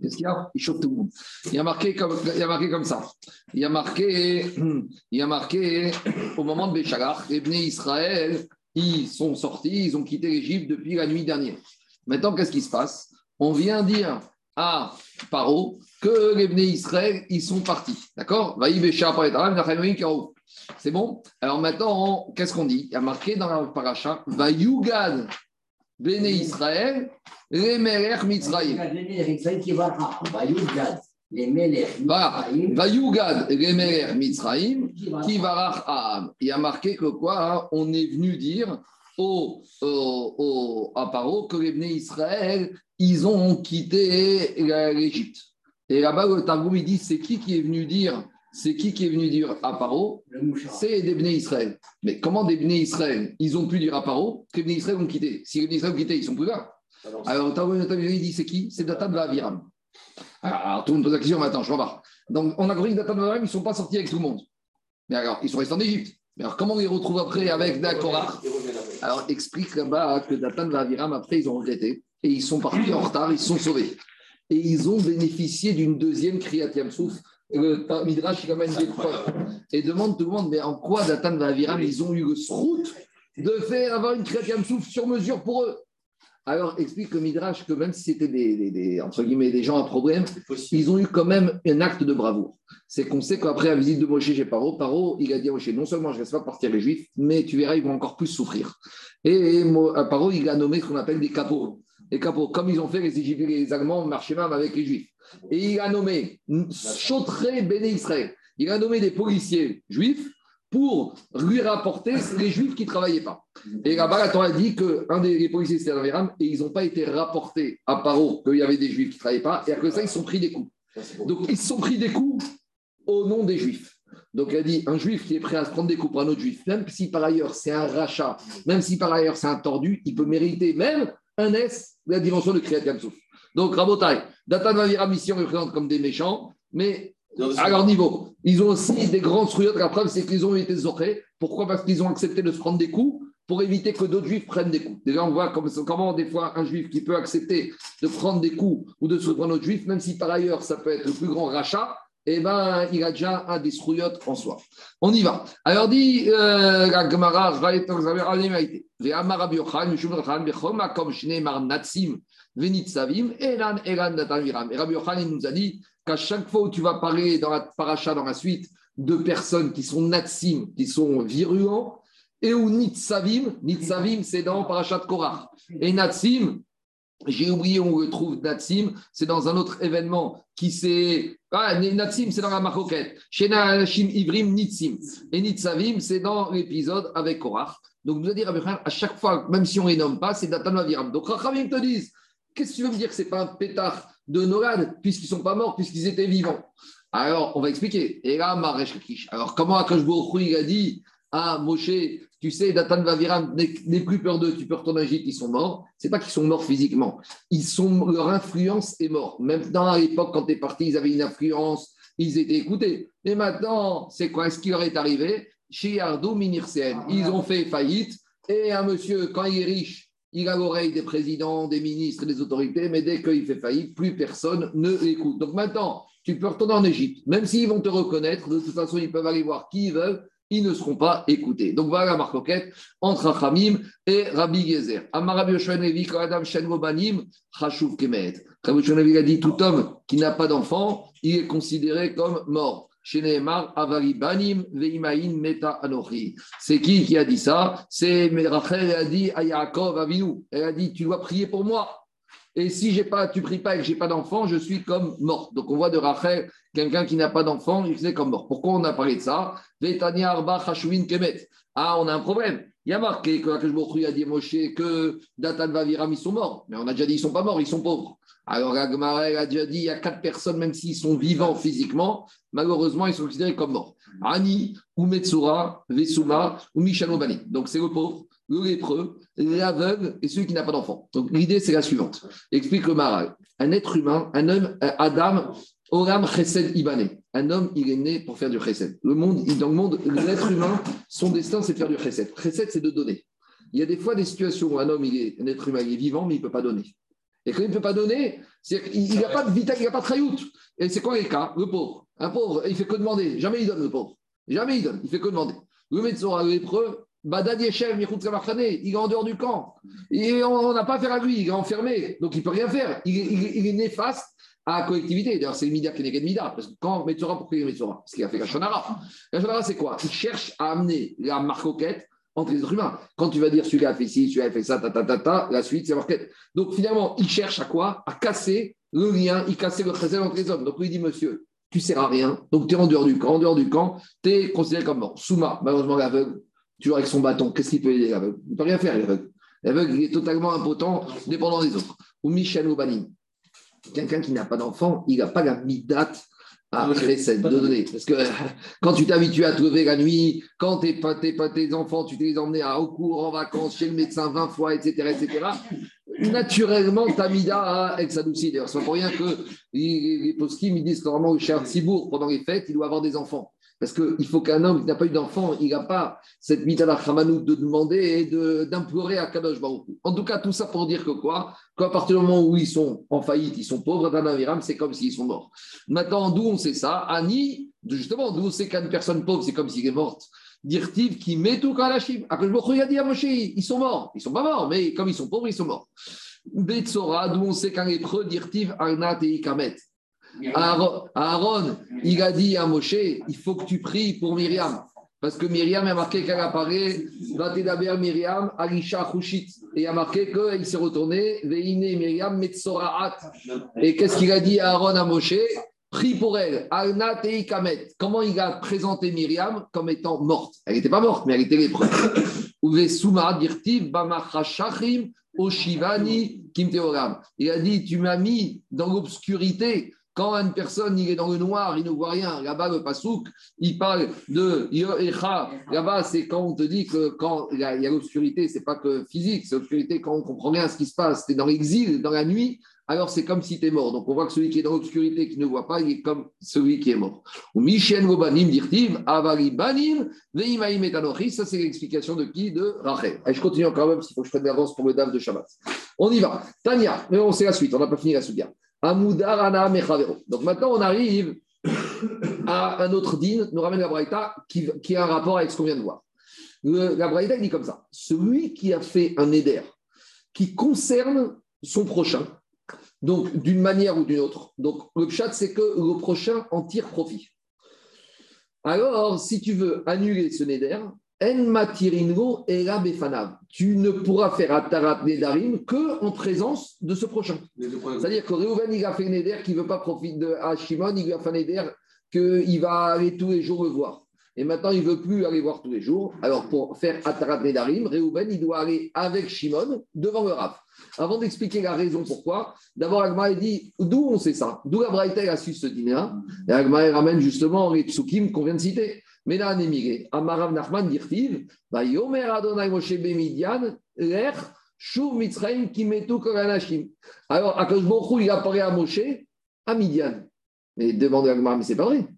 Qu'est-ce qu'il y a Il chauffe tout le monde. Il y a marqué comme, il a marqué comme ça. Il y a marqué, il a marqué au moment de Béchalar, les Bnei Israël, ils sont sortis, ils ont quitté l'Égypte depuis la nuit dernière. Maintenant, qu'est-ce qui se passe? On vient dire à Paro que les Bnei Israël, ils sont partis. D'accord? C'est bon? Alors maintenant, qu'est-ce qu'on dit? Il y a marqué dans la paracha Vayugad Bnei Israël, les Melech Mitzrayim. Voilà. Vayugad Remer Mitzraim, qui varach Aham. Il y a marqué que quoi hein, On est venu dire au, au, au, à Paro que les Bnei Israël, ils ont quitté l'Égypte. Et là-bas, le Targum, il dit c'est qui qui est venu dire c'est qui qui est venu dire à Paro C'est des Bnei Israël. Mais comment des Bnei Israël Ils ont pu dire à Paro que les Bnei Israël ont quitté. Si les Bnei Israël ont quitté, ils sont plus là. Alors, le Targum, il dit c'est qui C'est Datan Vaviram. Alors, tout le monde pose la question, mais attends, je voir. Donc, on a compris que Datan et ils ne sont pas sortis avec tout le monde. Mais alors, ils sont restés en Égypte. Mais alors, comment on les retrouve après avec Dakorah Alors, explique là-bas que Datan et Aviram, après, ils ont regretté. Et ils sont partis en retard, ils sont sauvés. Et ils ont bénéficié d'une deuxième Kriyat Yamsouf. Le Midrash, il amène des preuves. Et demande tout le monde, mais en quoi Datan et Aviram, ils ont eu le srout de faire avoir une créative souffle sur mesure pour eux. Alors, explique le Midrash que même si c'était des, des- des- entre guillemets, des gens à problème, ils ont eu quand même un acte de bravoure. C'est qu'on sait qu'après la visite de Moshe chez Paro, Paro, il a dit à Moshe, non seulement je ne laisse pas partir les Juifs, mais tu verras, ils vont encore plus souffrir. Et, Mo- à Paro, il a nommé ce qu'on appelle des capots. Les capots, comme ils ont fait les Égyptiens, les Allemands marchaient même avec les Juifs. Et il a nommé Chotré Béné Israël. Il a nommé des policiers juifs pour lui rapporter les Juifs qui ne travaillaient pas. Et là-bas, la Torah dit qu'un des les policiers, c'était un Aviram, et ils n'ont pas été rapportés à Paro qu'il y avait des Juifs qui ne travaillaient pas, et de ça, ils se sont pris des coups. Donc, ils se sont pris des coups au nom des Juifs. Donc, elle a dit un Juif qui est prêt à se prendre des coups pour un autre Juif, même si par ailleurs c'est un rachat, même si par ailleurs c'est un tordu, il peut mériter même un S de la dimension de Kriyat Yamsouf. Donc, Rabotai, Datan Aviram ici, on les présente comme des méchants, mais à leur niveau. Ils ont aussi des grandes struyotes. La preuve, c'est qu'ils ont été zorés. Pourquoi? Parce qu'ils ont accepté de se prendre des coups pour éviter que d'autres juifs prennent des coups. Déjà, on voit comme- comment, des fois, un juif qui peut accepter de prendre des coups ou de se prendre autre juif, même si par ailleurs, ça peut être le plus grand rachat, eh ben, il a déjà un des en soi. On y va. Alors, dit euh, la Gemara, Natsim, Venitzavim, Elan, Elan, Natan Viram. Et Rabbi Yochanan, nous a dit qu'à chaque fois où tu vas parler dans la paracha, dans la suite, de personnes qui sont natsim, qui sont virulents, et ou nitzavim, nitzavim, c'est dans parachat Korach. Et natsim, j'ai oublié on le trouve natsim, c'est dans un autre événement qui s'est. Ah, natsim, c'est dans la maroquette. Chez Nashim Ivrim, nitzim. Et nitzavim, c'est dans l'épisode avec Korach. Donc, nous a dit à chaque fois, même si on ne les nomme pas, c'est Datan Vaviram. Donc, Rachamim te disent, qu'est-ce que tu veux me dire que ce n'est pas un pétard de Nolad, puisqu'ils ne sont pas morts, puisqu'ils étaient vivants? Alors, on va expliquer. Et là, Maresh Lakish. Alors, comment Akash il a dit à Moshe, tu sais, Datan Vaviram, n'aie plus peur d'eux, tu peux retourner Égypte, ils sont morts. C'est pas qu'ils sont morts physiquement. Ils sont, leur influence est morte. Même dans l'époque, quand tu es parti, ils avaient une influence, ils étaient écoutés. Mais maintenant, c'est quoi? Est-ce qui leur est arrivé? Chez Ardo Minirsen, ils ont fait faillite. Et un monsieur, quand il est riche, il a l'oreille des présidents, des ministres, des autorités, mais dès qu'il fait faillite, plus personne ne l'écoute. Donc maintenant, tu peux retourner en Égypte. Même s'ils vont te reconnaître, de toute façon, ils peuvent aller voir qui ils veulent, ils ne seront pas écoutés. Donc voilà la marcoquette entre Achamim et Rabbi Gezer. Amar Rabbi Yoshua Levi, Adam Shen Robanim, Chashuv Kemet. Rabbi Yoshua a dit tout homme qui n'a pas d'enfant, il est considéré comme mort. C'est qui qui a dit ça? C'est Rachel, a dit à Yaakov Avinu. Elle a dit Tu dois prier pour moi. Et si j'ai pas, tu pries pas et que j'ai pas d'enfant, je suis comme mort. Donc on voit de Rachel, quelqu'un qui n'a pas d'enfant, il est comme mort. Pourquoi on a parlé de ça? Ah, on a un problème. Il y a marqué que Akash a dit Moshe que Datan Vaviram, ils sont morts. Mais on a déjà dit ils sont pas morts, ils sont pauvres. Alors Agmara a déjà dit il y a quatre personnes, même s'ils sont vivants physiquement, malheureusement, ils sont considérés comme morts. Ani, ou Metsura, Vesuma, ou Mishanobani. Donc c'est le pauvre, le lépreux, l'aveugle et celui qui n'a pas d'enfant. Donc l'idée, c'est la suivante. Explique le Maral. Un être humain, un homme, euh, Adam, Oram Chesed Ibane. Un homme, il est né pour faire du Chesed. Le monde, dans le monde, l'être humain, son destin, c'est de faire du Chesed. Chesed, c'est de donner. Il y a des fois des situations où un homme, un être humain, il est vivant, mais il ne peut pas donner. Et quand il ne peut pas donner, c'est il n'a pas de vital, il n'a pas de trayout. Et c'est quoi les cas? Le pauvre. Un pauvre, il fait que demander. Jamais il donne, le pauvre. Jamais il donne, il fait que demander. Le médecin, le lépreux, Badad Samarkhane, il est en dehors du camp. Et on n'a pas affaire à lui, il est enfermé. Donc il ne peut rien faire. Il, est- il il est néfaste à la collectivité. D'ailleurs, c'est le Mida qui n'est Mida. Parce que quand Metzora, pourquoi il est Metzora? Parce qu'il a fait. La Shonara, c'est quoi? Il cherche à amener la marcoquette entre les êtres humains. Quand tu vas dire celui-là a fait ci, celui-là a fait ça, ta, ta, ta, ta, la suite, c'est marquette. Donc finalement, il cherche à quoi? À casser le lien, il casse le chesed entre les hommes. Donc lui il dit, monsieur, tu ne sers à rien, donc tu es en dehors du camp. En dehors du camp, tu es considéré comme mort. Souma, malheureusement, l'aveugle, toujours avec son bâton, qu'est-ce qu'il peut aider l'aveugle? Il ne peut rien faire, l'aveugle. L'aveugle, il est totalement impotent, dépendant des autres. Ou Michel Obanim. Quelqu'un qui n'a pas d'enfant, il n'a pas la midate Ok. chesed, de donner. Parce que quand tu t'habitues à te lever la nuit, quand tes, pas- tes, pas- tes enfants, tu les emmenais à, au cours, en vacances, chez le médecin 20 fois, etc., etc., naturellement, ta mida, elle s'adoucit. D'ailleurs, c'est pas pour rien que les, les poskim, ils disent que normalement, le cher Sibour, pendant les fêtes, il doit avoir des enfants. Parce qu'il faut qu'un homme qui n'a pas eu d'enfant, il n'a pas cette mida la Hamanout de demander et d'implorer à Kadosh Baruch. En tout cas, tout ça pour dire que quoi? Qu'à partir du moment où ils sont en faillite, ils sont pauvres, c'est comme s'ils sont morts. Maintenant, d'où on sait ça? Annie, justement, d'où on sait qu'une personne pauvre, c'est comme s'il est morte. Dirtiv qui met tout kalashim. Akash Baruch a dit à Moshe, ils sont morts. Ils sont pas morts, mais comme ils sont pauvres, ils sont morts. Betsora, d'où on sait qu'un lépreux, Dirtiv Arnat et Ikamet. Aaron, il a dit à Moshe, il faut que tu pries pour Myriam. Parce que Myriam a marqué qu'elle apparaît, Vatedaber Myriam, Alisha Khushit. Et il a marqué qu'il s'est retourné, Veine Myriam Metsoraat. Et qu'est-ce qu'il a dit à Aaron à Moshe? Prie pour elle. Comment il a présenté Myriam comme étant morte? Elle n'était pas morte, mais elle était lépreuse. Bamachashachim, Oshivani, Kimteoram. Il a dit Tu m'as mis dans l'obscurité quand une personne il est dans le noir, il ne voit rien. Là-bas, le pasouk, il parle de Yoecha. Là-bas, c'est quand on te dit que quand il y a l'obscurité, c'est pas que physique, c'est l'obscurité quand on comprend rien ce qui se passe. Es dans l'exil, dans la nuit, alors c'est comme si tu es mort. Donc on voit que celui qui est dans l'obscurité, qui ne voit pas, il est comme celui qui est mort. Ou Michel dirtiv, Avari Veimaim et Ça, c'est l'explication de qui? De Rachel. Je continue encore même, s'il faut que je prenne l'avance pour le DAF de Shabbat. On y va. Tania, mais on sait la suite, on n'a pas fini la suite. Donc maintenant, on arrive à un autre din, nous ramène la Braïta, qui, qui, a un rapport avec ce qu'on vient de voir. Le, la Braïta dit comme ça celui qui a fait un éder qui concerne son prochain, donc d'une manière ou d'une autre. Donc le chat, c'est que le prochain en tire profit. Alors, si tu veux annuler ce neder, en matiringo et la befanav. Tu ne pourras faire atarat nedarim que en présence de ce prochain. C'est-à-dire que Reuven, il a fait neder qui ne veut pas profiter de à Shimon, il lui a fait neder qu'il va aller tous les jours le voir. Et maintenant, il ne veut plus aller voir tous les jours. Alors, pour faire Atarat Nedarim, Reuven, il doit aller avec Shimon devant le Rav. Avant d'expliquer la raison pourquoi, d'abord, Agma dit d'où on sait ça? D'où la Braïta a su ce dîner Et Agma ramène justement les psukim qu'on vient de citer. Mais là, Némiré, Amarav Nachman dirtiv, Yomer Adonai Moshe Bemidian, Ler, Shuv Mitzrayim Kimetu Koranashim. Alors, Akash Baruch il apparaît à Moshe, à Midian. Mais demande à Agma, mais c'est pas vrai.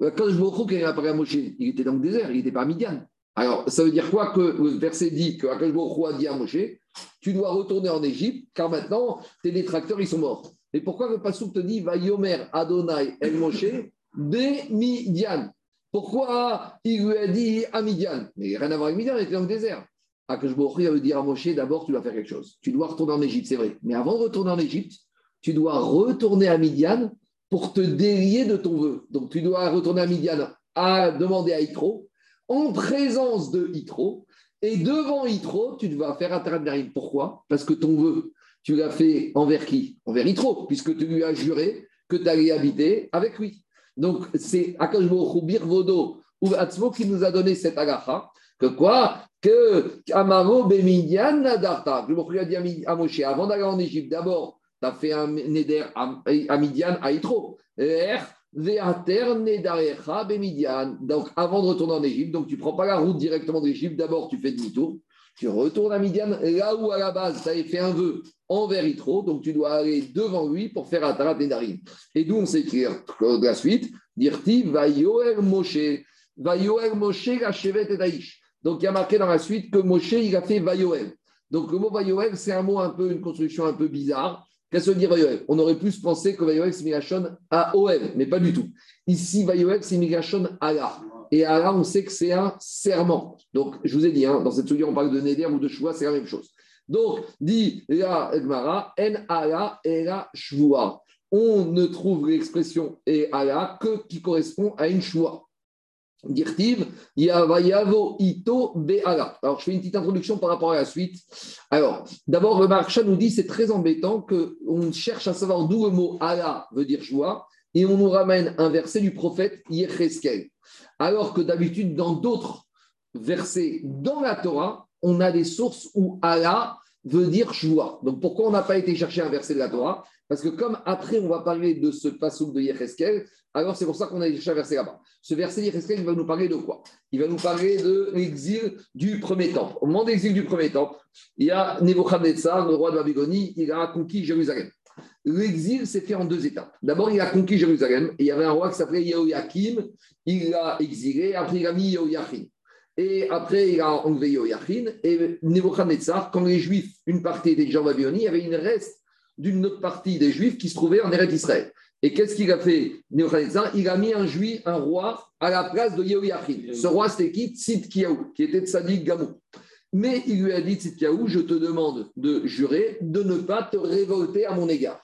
Quand je me qu'il apparaît à Moshe, il était dans le désert, il n'était pas à Midian. Alors, ça veut dire quoi que le verset dit que Akash a dit à Moshe Tu dois retourner en Égypte, car maintenant, tes détracteurs, ils sont morts. Et pourquoi le Passouk te dit Va Yomer Adonai El Moshe de Midian Pourquoi il lui a dit à Midian Mais rien à voir avec Midian, il était dans le désert. Akash Baruch veut dire à Moshe D'abord, tu dois faire quelque chose. Tu dois retourner en Égypte, c'est vrai. Mais avant de retourner en Égypte, tu dois retourner à Midian pour te délier de ton vœu. Donc, tu dois retourner à Midian à demander à Yitro, en présence de Yitro, et devant Yitro, tu dois faire Taradnarim. Pourquoi? Parce que ton vœu, tu l'as fait envers qui? Envers Yitro, puisque tu lui as juré que tu allais habiter avec lui. Donc, c'est Akashbo Birvodo ou Atzmo qui nous a donné cette agacha, que quoi? Que Amaro Bemidian Nadarta. Je lui a dit à Moshe, avant d'aller en Égypte, d'abord, tu as fait un Neder à Midian, à Yitro. Donc, avant de retourner en Égypte, donc tu ne prends pas la route directement d'Égypte, d'abord tu fais demi-tour, tu retournes à Midian, là où à la base tu avais fait un vœu envers Yitro, donc tu dois aller devant lui pour faire Atarat Nedarim. Et d'où on s'écrit la suite, Dirti, Vayoel Moshe, Vayoel Moshe, la et Donc il y a marqué dans la suite que Moshe, il a fait Vayoel. Donc le mot Vayoel, c'est un mot un peu, une construction un peu bizarre. Qu'est-ce que veut dire On aurait plus pensé que Vayoel, c'est Migashon à OM, mais pas du tout. Ici, Vayoel, c'est Migashon Allah. Et Allah, on sait que c'est un serment. Donc, je vous ai dit, hein, dans cette soulière, on parle de Neder ou de Shua, c'est la même chose. Donc, dit la Gemara, En Allah et la Shvua. On ne trouve l'expression et Allah que qui correspond à une Shua. Dirtiv, Yavayavo Ito Be'ala. Alors, je fais une petite introduction par rapport à la suite. Alors, d'abord, le Marcha nous dit c'est très embêtant qu'on cherche à savoir d'où le mot Allah veut dire joie et on nous ramène un verset du prophète Yecheskel. Alors que d'habitude, dans d'autres versets dans la Torah, on a des sources où Allah veut dire joie. Donc, pourquoi on n'a pas été chercher un verset de la Torah? Parce que comme après, on va parler de ce passage de Yecheskel, alors c'est pour ça qu'on a cherché un verset là-bas. Ce verset Yecheskel, il va nous parler de quoi? Il va nous parler de l'exil du premier temple. Au moment de l'exil du premier temple, il y a Nebuchadnezzar, le roi de Babylonie, il a conquis Jérusalem. L'exil s'est fait en deux étapes. D'abord, il a conquis Jérusalem et il y avait un roi qui s'appelait Yehoiakim. Il l'a exilé, après il a mis. Et après, il a enlevé Yehoiachin. Et Nebuchadnezzar, quand les Juifs, une partie étaient déjà en il y avait une reste d'une autre partie des Juifs qui se trouvaient en Eretz Israël. Et qu'est-ce qu'il a fait Nebuchadnezzar? Il a mis un juif, un roi, à la place de Yehoiachin. Ce roi, c'était qui? Tzidkiaou, qui était de Sadik Gamou. Mais il lui a dit, Tzidkiaou, je te demande de jurer de ne pas te révolter à mon égard.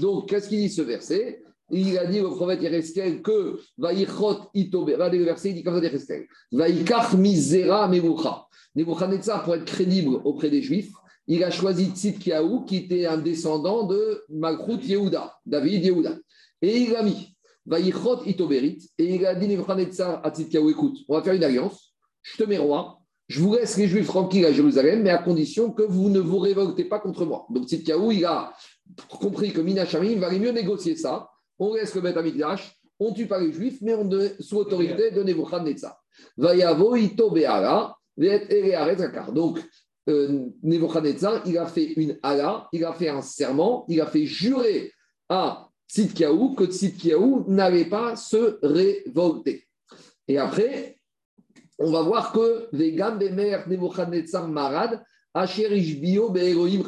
Donc, qu'est-ce qu'il dit ce verset? Il a dit au prophète Yereskel que Vaïchot Itobe, regardez le verset, il dit comme ça Yereskel, Vaïkach Misera Mevucha. Nebuchadnezzar, pour être crédible auprès des Juifs, il a choisi Tzidkiaou, qui était un descendant de Malchut Yehuda, David Yehuda. Et il a mis Vaïchot Itoberit, et il a dit Nebuchadnezzar à Tzidkiaou, écoute, on va faire une alliance, je te mets roi, je vous laisse les Juifs tranquilles à Jérusalem, mais à condition que vous ne vous révoltez pas contre moi. Donc Tzidkiaou, il a compris que Minachami, il valait mieux négocier ça on laisse le Beth Amikdash, on tue pas les Juifs, mais on sous autorité de Nebuchadnezzar. Vayavo ito be'ara, Donc, euh, Nebuchadnezzar, il a fait une ala, il a fait un serment, il a fait jurer à Tzidkiaou que Tzidkiaou n'allait pas se révolter. Et après, on va voir que Vegam Bemer Nebuchadnezzar Marad, Asher Ishbio Be'elohim.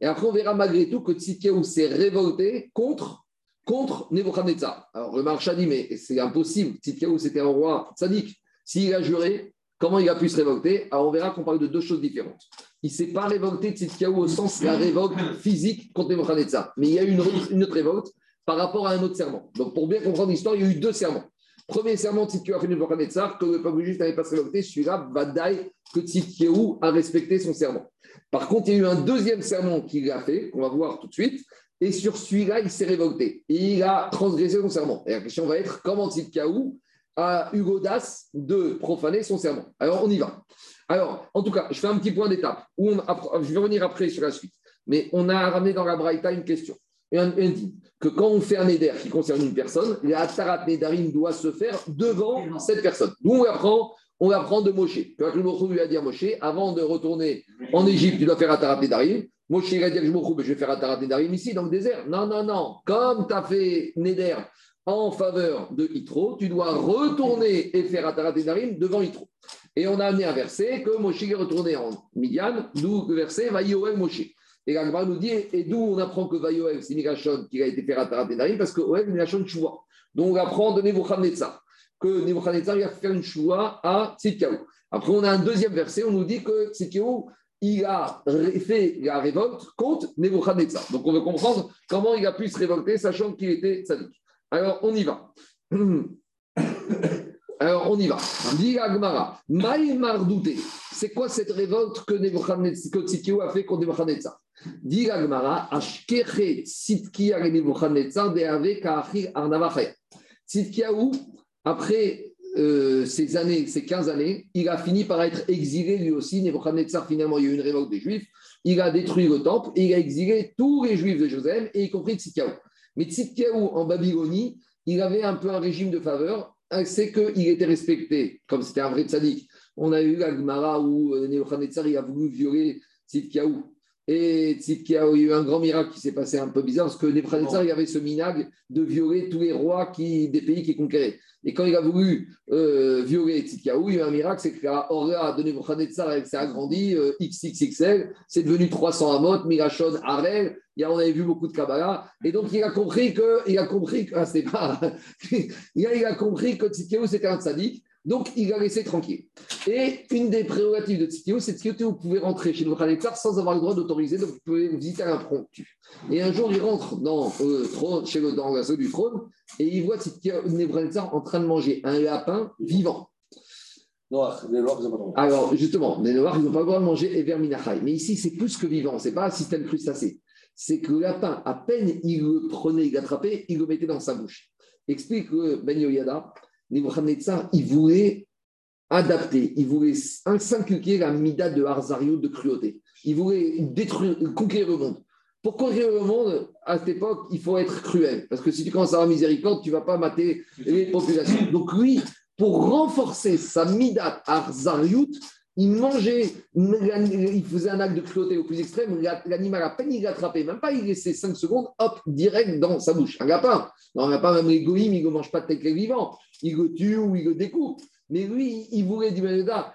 Et après, on verra malgré tout que Tzidkiaou s'est révolté contre contre Nebuchadnezzar. Alors le marcha dit, mais c'est impossible. Tzidkiaou, c'était un roi sadique. S'il a juré, comment il a pu se révolter? Alors on verra qu'on parle de deux choses différentes. Il ne s'est pas révolté Tzidkiaou au sens de la révolte physique contre Nebuchadnezzar. Mais il y a eu une, autre révolte par rapport à un autre serment. Donc pour bien comprendre l'histoire, il y a eu deux serments. Premier serment, Tzidkiaou a fait Nebuchadnezzar, que le peuple juif n'avait pas se révolter. Celui-là, Vadaï, que Tzidkiaou a respecté son serment. Par contre, il y a eu un deuxième serment qu'il a fait, qu'on va voir tout de suite, et sur celui-là, il s'est révolté. Et il a transgressé son serment. Et la question va être comment Tzidkaou a eu l'audace de profaner son serment? Alors, on y va. Alors, en tout cas, je fais un petit point d'étape. Où je vais revenir après sur la suite. Mais on a ramené dans la Braïta une question. Et on, dit que quand on fait un éder qui concerne une personne, la tarat nedarim doit se faire devant cette personne. D'où on apprend on apprend de Moshe. Le lui a dit à Moshe, avant de retourner en Égypte, tu dois faire Atarat Nedarim. Moshe il a dit à je vais faire Atarat Nedarim ici, dans le désert. Non, non, non. Comme tu as fait Neder en faveur de Yitro, tu dois retourner et faire Atarat Nedarim devant Yitro. Et on a amené un verset que Moshe est retourné en Midian, d'où le verset va Yoel Moshe. Et l'Agma nous dit, et d'où on apprend que Vayoel, c'est Migashon qui a été fait Atarat Nedarim, parce que Oel, c'est Migashon Chouva. Donc on apprend de Nebuchadnezzar que Nebuchadnezzar a fait une choua à Tzidkiaou. Après, on a un deuxième verset, on nous dit que Tzidkiaou, il a fait la révolte contre Nebuchadnezzar. Donc, on veut comprendre comment il a pu se révolter, sachant qu'il était sadique. Alors, on y va. Alors, on y va. Dit Agmara, Maïmardouté. C'est quoi cette révolte que, Tzidkiaou a fait contre Nebuchadnezzar? Dit Agmara, Ashkeche Tzidkiaou Nebuchadnezzar de Ave Ka'achir Arnavachaya. Tzidkiaou, après euh, ces années, ces 15 années, il a fini par être exilé lui aussi. Nebuchadnezzar, finalement, il y a eu une révolte des Juifs. Il a détruit le temple et il a exilé tous les Juifs de Jérusalem, y compris Tzidkiaou. Mais Tzidkiaou, en Babylonie, il avait un peu un régime de faveur. C'est qu'il était respecté, comme c'était un vrai tzaddik. On a eu la Gemara où euh, Nebuchadnezzar a voulu violer Tzidkiaou. Et il y a eu un grand miracle qui s'est passé un peu bizarre, parce que Nebuchadnezzar, il avait ce minag de violer tous les rois qui, des pays qu'il conquérait. Et quand il a voulu euh, violer Tzidkiaou, il y a eu un miracle, c'est que la Aura de Nebuchadnezzar, elle s'est agrandie, euh, XXXL, c'est devenu 300 Amot, Mirachon, Arel, on avait vu beaucoup de Kabbalah, et donc il a compris que, il a compris que, ah, c'est pas, il, a, il a compris que Tzidkiaou c'était un sadique, donc, il a laissé tranquille. Et une des prérogatives de Tzitio, c'est que vous pouvez rentrer chez Nebuchadnezzar sans avoir le droit d'autoriser, donc vous pouvez visiter à l'impromptu. Et un jour, il rentre dans, le trône, chez le, dans la zone du trône et il voit Nebuchadnezzar en train de manger un lapin vivant. Noirs, les Noirs, ils n'ont pas Alors, justement, les Noirs, ils n'ont pas le droit de manger Ever Minachai. Mais ici, c'est plus que vivant, ce n'est pas un système crustacé. C'est que le lapin, à peine il le prenait, il l'attrapait, il le mettait dans sa bouche. Explique Ben Yoyada Nebuchadnezzar, il voulait adapter, il voulait s'inculquer la mida de Harzario de cruauté. Il voulait détruire, conquérir le monde. Pour conquérir le monde, à cette époque, il faut être cruel. Parce que si tu commences à avoir miséricorde, tu ne vas pas mater les populations. Donc lui, pour renforcer sa mida Arzariut, il mangeait, il faisait un acte de cruauté au plus extrême, l'animal à peine il l'attrapait, même pas il laissait 5 secondes, hop, direct dans sa bouche. Un lapin, non, un lapin, même les goïms, il ne mange pas de tel vivant, il le tue ou il le découpe. Mais lui, il voulait du Manéda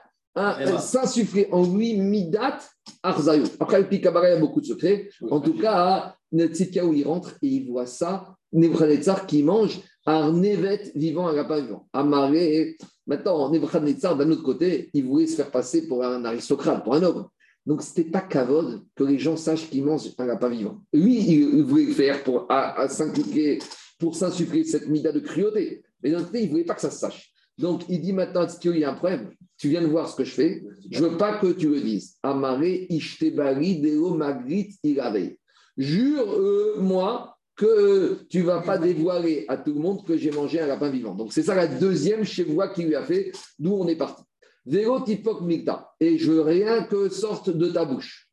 s'insuffler en lui Midat Arzayot. Après, le Picabara, il y a beaucoup de secrets. En tout cas, où il rentre et il voit ça Nebuchadnezzar qui mange un nevet vivant, un lapin vivant. Amaré. Maintenant, Nebuchadnezzar, d'un autre côté, il voulait se faire passer pour un aristocrate, pour un homme. Donc, ce n'était pas cavode que les gens sachent qu'il mange un lapin vivant. Lui, il voulait le faire pour à, à s'inculquer, pour s'insuffler cette mida de cruauté. Mais d'un côté, il ne voulait pas que ça se sache. Donc, il dit maintenant, il y a un problème. Tu viens de voir ce que je fais. Je ne veux pas que tu le dises. Amaré, ishtebari, deo, magrit, irave. Jure-moi que tu vas pas dévoiler à tout le monde que j'ai mangé un lapin vivant. Donc, c'est ça la deuxième chevoie qu'il lui a fait, d'où on est parti. Vélo tipok mikta. Et je veux rien que sorte de ta bouche.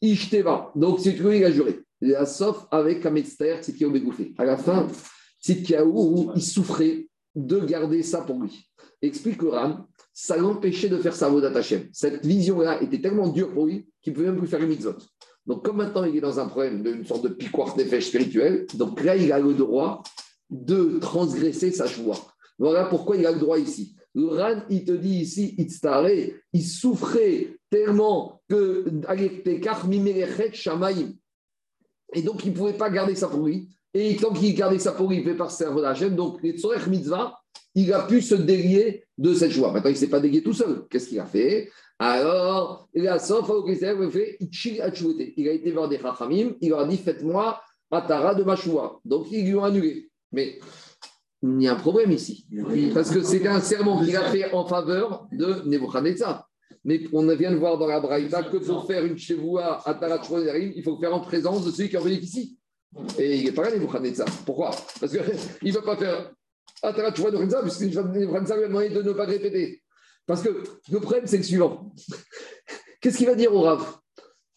Ishteva. Donc, c'est lui il a juré. Sauf avec Kametzter, Tzitkiaou Begouffé. À la fin, Tzitkiaou, il souffrait de garder ça pour lui. Explique Ram, ça l'empêchait de faire sa Hashem. Cette vision-là était tellement dure pour lui qu'il ne pouvait même plus faire une mitzvot. Donc, comme maintenant il est dans un problème d'une sorte de piquoir d'effet spirituel, donc là, il a le droit de transgresser sa joie. Voilà pourquoi il a le droit ici. Le Ran, il te dit ici, il souffrait tellement que et donc il ne pouvait pas garder ça pour. Et tant qu'il gardait ça pour il fait par cerveau d'Hachem. Donc, les Tzorech Mitzvah, il a pu se délier de cette joie. Maintenant, il ne s'est pas délié tout seul. Qu'est-ce qu'il a fait? Alors, il a sauf fait Il a été voir des Chachamim, il leur a dit Faites-moi Atara de ma joie. Donc, ils lui ont annulé. Mais il y a un problème ici. Parce que c'est un serment qu'il a fait en faveur de Nebuchadnezzar. Mais on vient de voir dans la Braïta que pour faire une chevoua à Tarat il faut le faire en présence de celui qui en bénéficie. Et il n'est pas là, Nebuchadnezzar. Pourquoi? Parce qu'il ne va pas faire Atarat Nebuchadnezzar, puisque Nebuchadnezzar lui a demandé de ne pas répéter. Parce que le problème, c'est le suivant. Qu'est-ce qu'il va dire au Rav?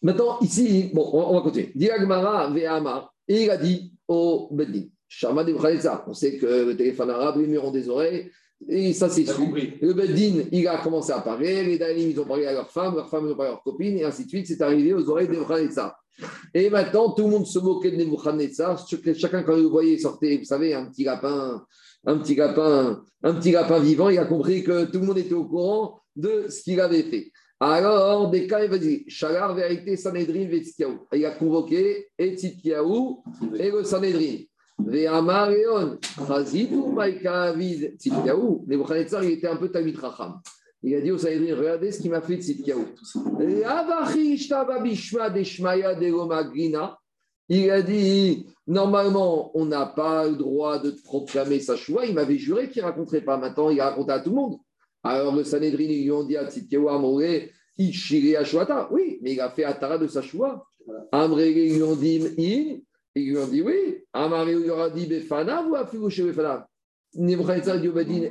Maintenant, ici, bon, on va continuer. Diagmara Ve'ama, et il a dit au Beddin, Shama Nebuchadnezzar. On sait que le téléphone arabe, les murs ont des oreilles. Et ça, c'est sûr. Le Beddin, il a commencé à parler, les Dalim, ils ont parlé à leurs femmes, leurs femmes, ils ont parlé à leurs copines, et ainsi de suite. C'est arrivé aux oreilles de Nebuchadnezzar. Et maintenant, tout le monde se moquait de Nebuchadnezzar. Chacun, quand il le voyait, sortait, vous savez, un petit lapin, un petit lapin, un petit lapin vivant. Il a compris que tout le monde était au courant de ce qu'il avait fait. Alors, des cas, il va dire Shalar, vérité, Sanhedrin, Vetskiaou. Il a convoqué et Tzitkiaou et le Sanhedrin. Ve'amareon, Chazitou, Maïka. Nebuchadnezzar, il était un peu Tamit Racham. Il a dit au Sanhedrin Regardez ce qu'il m'a fait Tzitkiaou. Il a dit Normalement, on n'a pas le droit de proclamer sa choix. Il m'avait juré qu'il ne raconterait pas. Maintenant, il a raconté à tout le monde. Alors, le Sanhedrin, ils lui ont dit. Oui, mais il a fait Atara de sa choix. Amré, ils lui ont dit Ils lui ont dit oui. Amré, il leur a dit Befana ou Afigouché Befana.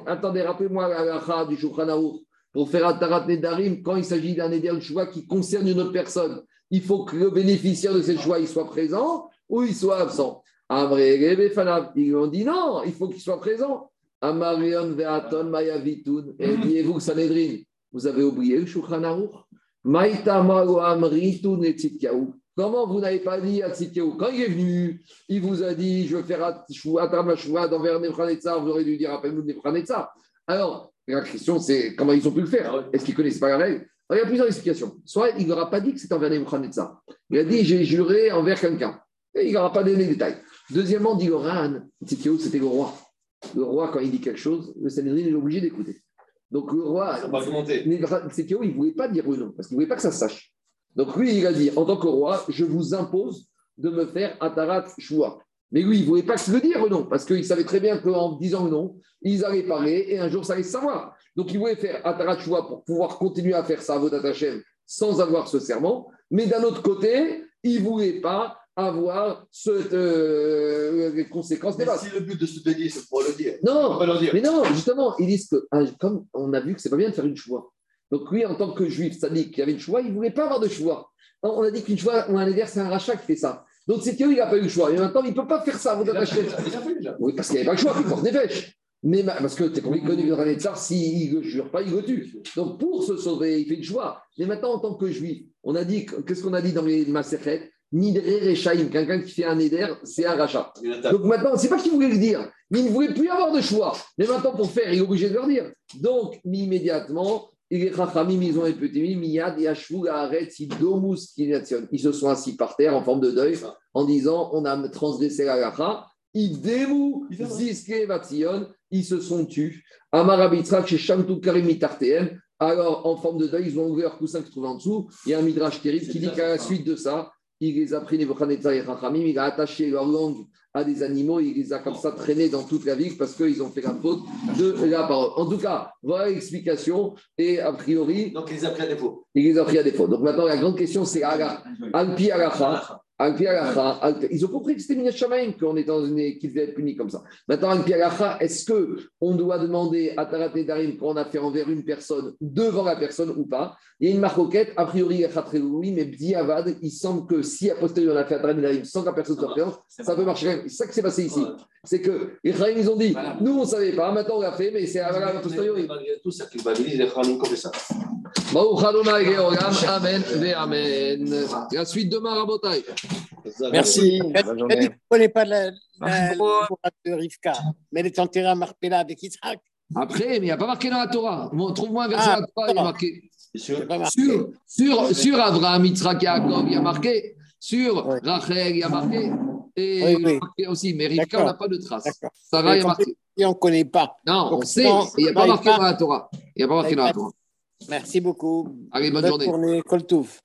Attendez, rappelez-moi la du Shulchan pour faire Atarat Nedarim, quand il s'agit d'un Neder choix qui concerne une autre personne, il faut que le bénéficiaire de cette choix il soit présent ou il soit absent. Ils ont dit non, il faut qu'il soit présent. Amarion Veaton Mayavitun. Et Sanhedrin, vous avez oublié le Shulchan Comment vous n'avez pas dit à Tzitkiaou Quand il est venu, il vous a dit Je vais faire Atam Shua d'envers Nebuchadnezzar. Vous auriez dû dire Appelle-nous. Alors, la question, c'est comment ils ont pu le faire? Est-ce qu'ils ne connaissent pas la règle? Il y a plusieurs explications. Soit il n'aura pas dit que c'était envers Nebuchadnezzar. Il a dit j'ai juré envers quelqu'un. Et il n'aura pas donné les détails. Deuxièmement, dit Oran, Tzitkiaou, c'était le roi. Le roi, quand il dit quelque chose, le Sanhedrin est obligé d'écouter. Donc le roi, il ne voulait pas dire nom, parce qu'il ne voulait pas que ça se sache. Donc lui, il a dit, en tant que roi, je vous impose de me faire Atarat Shua. Mais lui, il ne voulait pas se le dire nom, parce qu'il savait très bien qu'en disant nom, ils allaient parler et un jour, ça allait se savoir. Donc il voulait faire Atarat Shua pour pouvoir continuer à faire sa Avodat Hashem sans avoir ce serment. Mais d'un autre côté, il ne voulait pas avoir ce, euh, les conséquences mais Si le but de se dédier, c'est pour le dire. Non, mais non, justement, ils disent que, ah, comme on a vu que c'est pas bien de faire une choix. Donc lui, en tant que juif sadique qui avait une choix, il ne voulait pas avoir de choix. On a dit qu'une choix ou un éder, c'est un rachat qui fait ça. Donc c'est qu'il n'a pas eu le choix. Et maintenant, il ne peut pas faire ça. Vous oui, parce qu'il n'y avait pas le choix, il porte des fèches. Mais parce que tu es convaincu de Tsar, s'il ne jure pas, il le tue. Donc pour se sauver, il fait une choix. Mais maintenant, en tant que juif, on a dit, qu'est-ce qu'on a dit dans les Maserhet Nidre Rechaim, quelqu'un qui fait un éder, c'est un rachat. Donc maintenant, c'est pas qu'il voulait le dire, mais il ne voulait plus avoir de choix. Mais maintenant, pour faire, il est obligé de leur dire. Donc, immédiatement, ils ont Miyad et Ils se sont assis par terre en forme de deuil en disant on a transgressé la gacha Idemu, Ziske, Vatsion, ils se sont tus. Amarabitrak, chez Shamtu Karim Mitartem. Alors, en forme de deuil, ils ont ouvert leur coussin qui se trouve en dessous. Il y a un midrash terrible qui dit qu'à la suite de ça, il les a pris Nebuchadnezzar et Rachamim, il a attaché leur langue à des animaux, il les a comme ça traînés dans toute la ville parce qu'ils ont fait la faute de la parole. En tout cas, voilà l'explication. Et a priori, Donc, il les a pris à défaut. il les a pris à défaut. Donc maintenant, la grande question, c'est Alpi Alacha. Alpi Alacha, Al- Ils ont compris que c'était Minat Shamaim, qu'on est dans une qu'ils devaient être punis comme ça. Maintenant, Alpi Alacha, est-ce que on doit demander à Tarat Nedarim quand on a fait envers une personne devant la personne ou pas? Il y a une marcoquette, a priori, il y a Khatri, oui, mais Bdi Avad, il semble que si a posteriori on a fait à Tarat Nedarim sans que la personne soit présente, ça peut marcher. C'est ça qui s'est passé ici. Ouais. C'est que les Chaim, ils ont dit, Voilà. nous on ne savait pas, maintenant on l'a fait, mais c'est à la posteriori. Malgré tout, ça culpabilise les Khanim comme ça. Amen, Amen. La suite demain, Rabotai. Merci. Elle ne connaît pas la, la, la de Rivka, mais elle est enterrée à Marpella avec Yitzhak. Après, mais il n'y a pas marqué dans la Torah. Bon, Trouve-moi un verset Ah, dans la Torah, il y a marqué. Sur, sur, sur Abraham, Yitzhak, Yaakov, il y a marqué. Sur Ouais. Rachel, il y a marqué. Et Oui, oui. marqué aussi. Mais Rivka, on n'a pas de trace. Sarah, il y a marqué. Et on ne connaît pas. Non, on sait. non, Il n'y a pas marqué dans la Torah. Il n'y a pas marqué dans la Torah. Merci beaucoup. Allez, bonne Bonne journée. journée. Koltouf.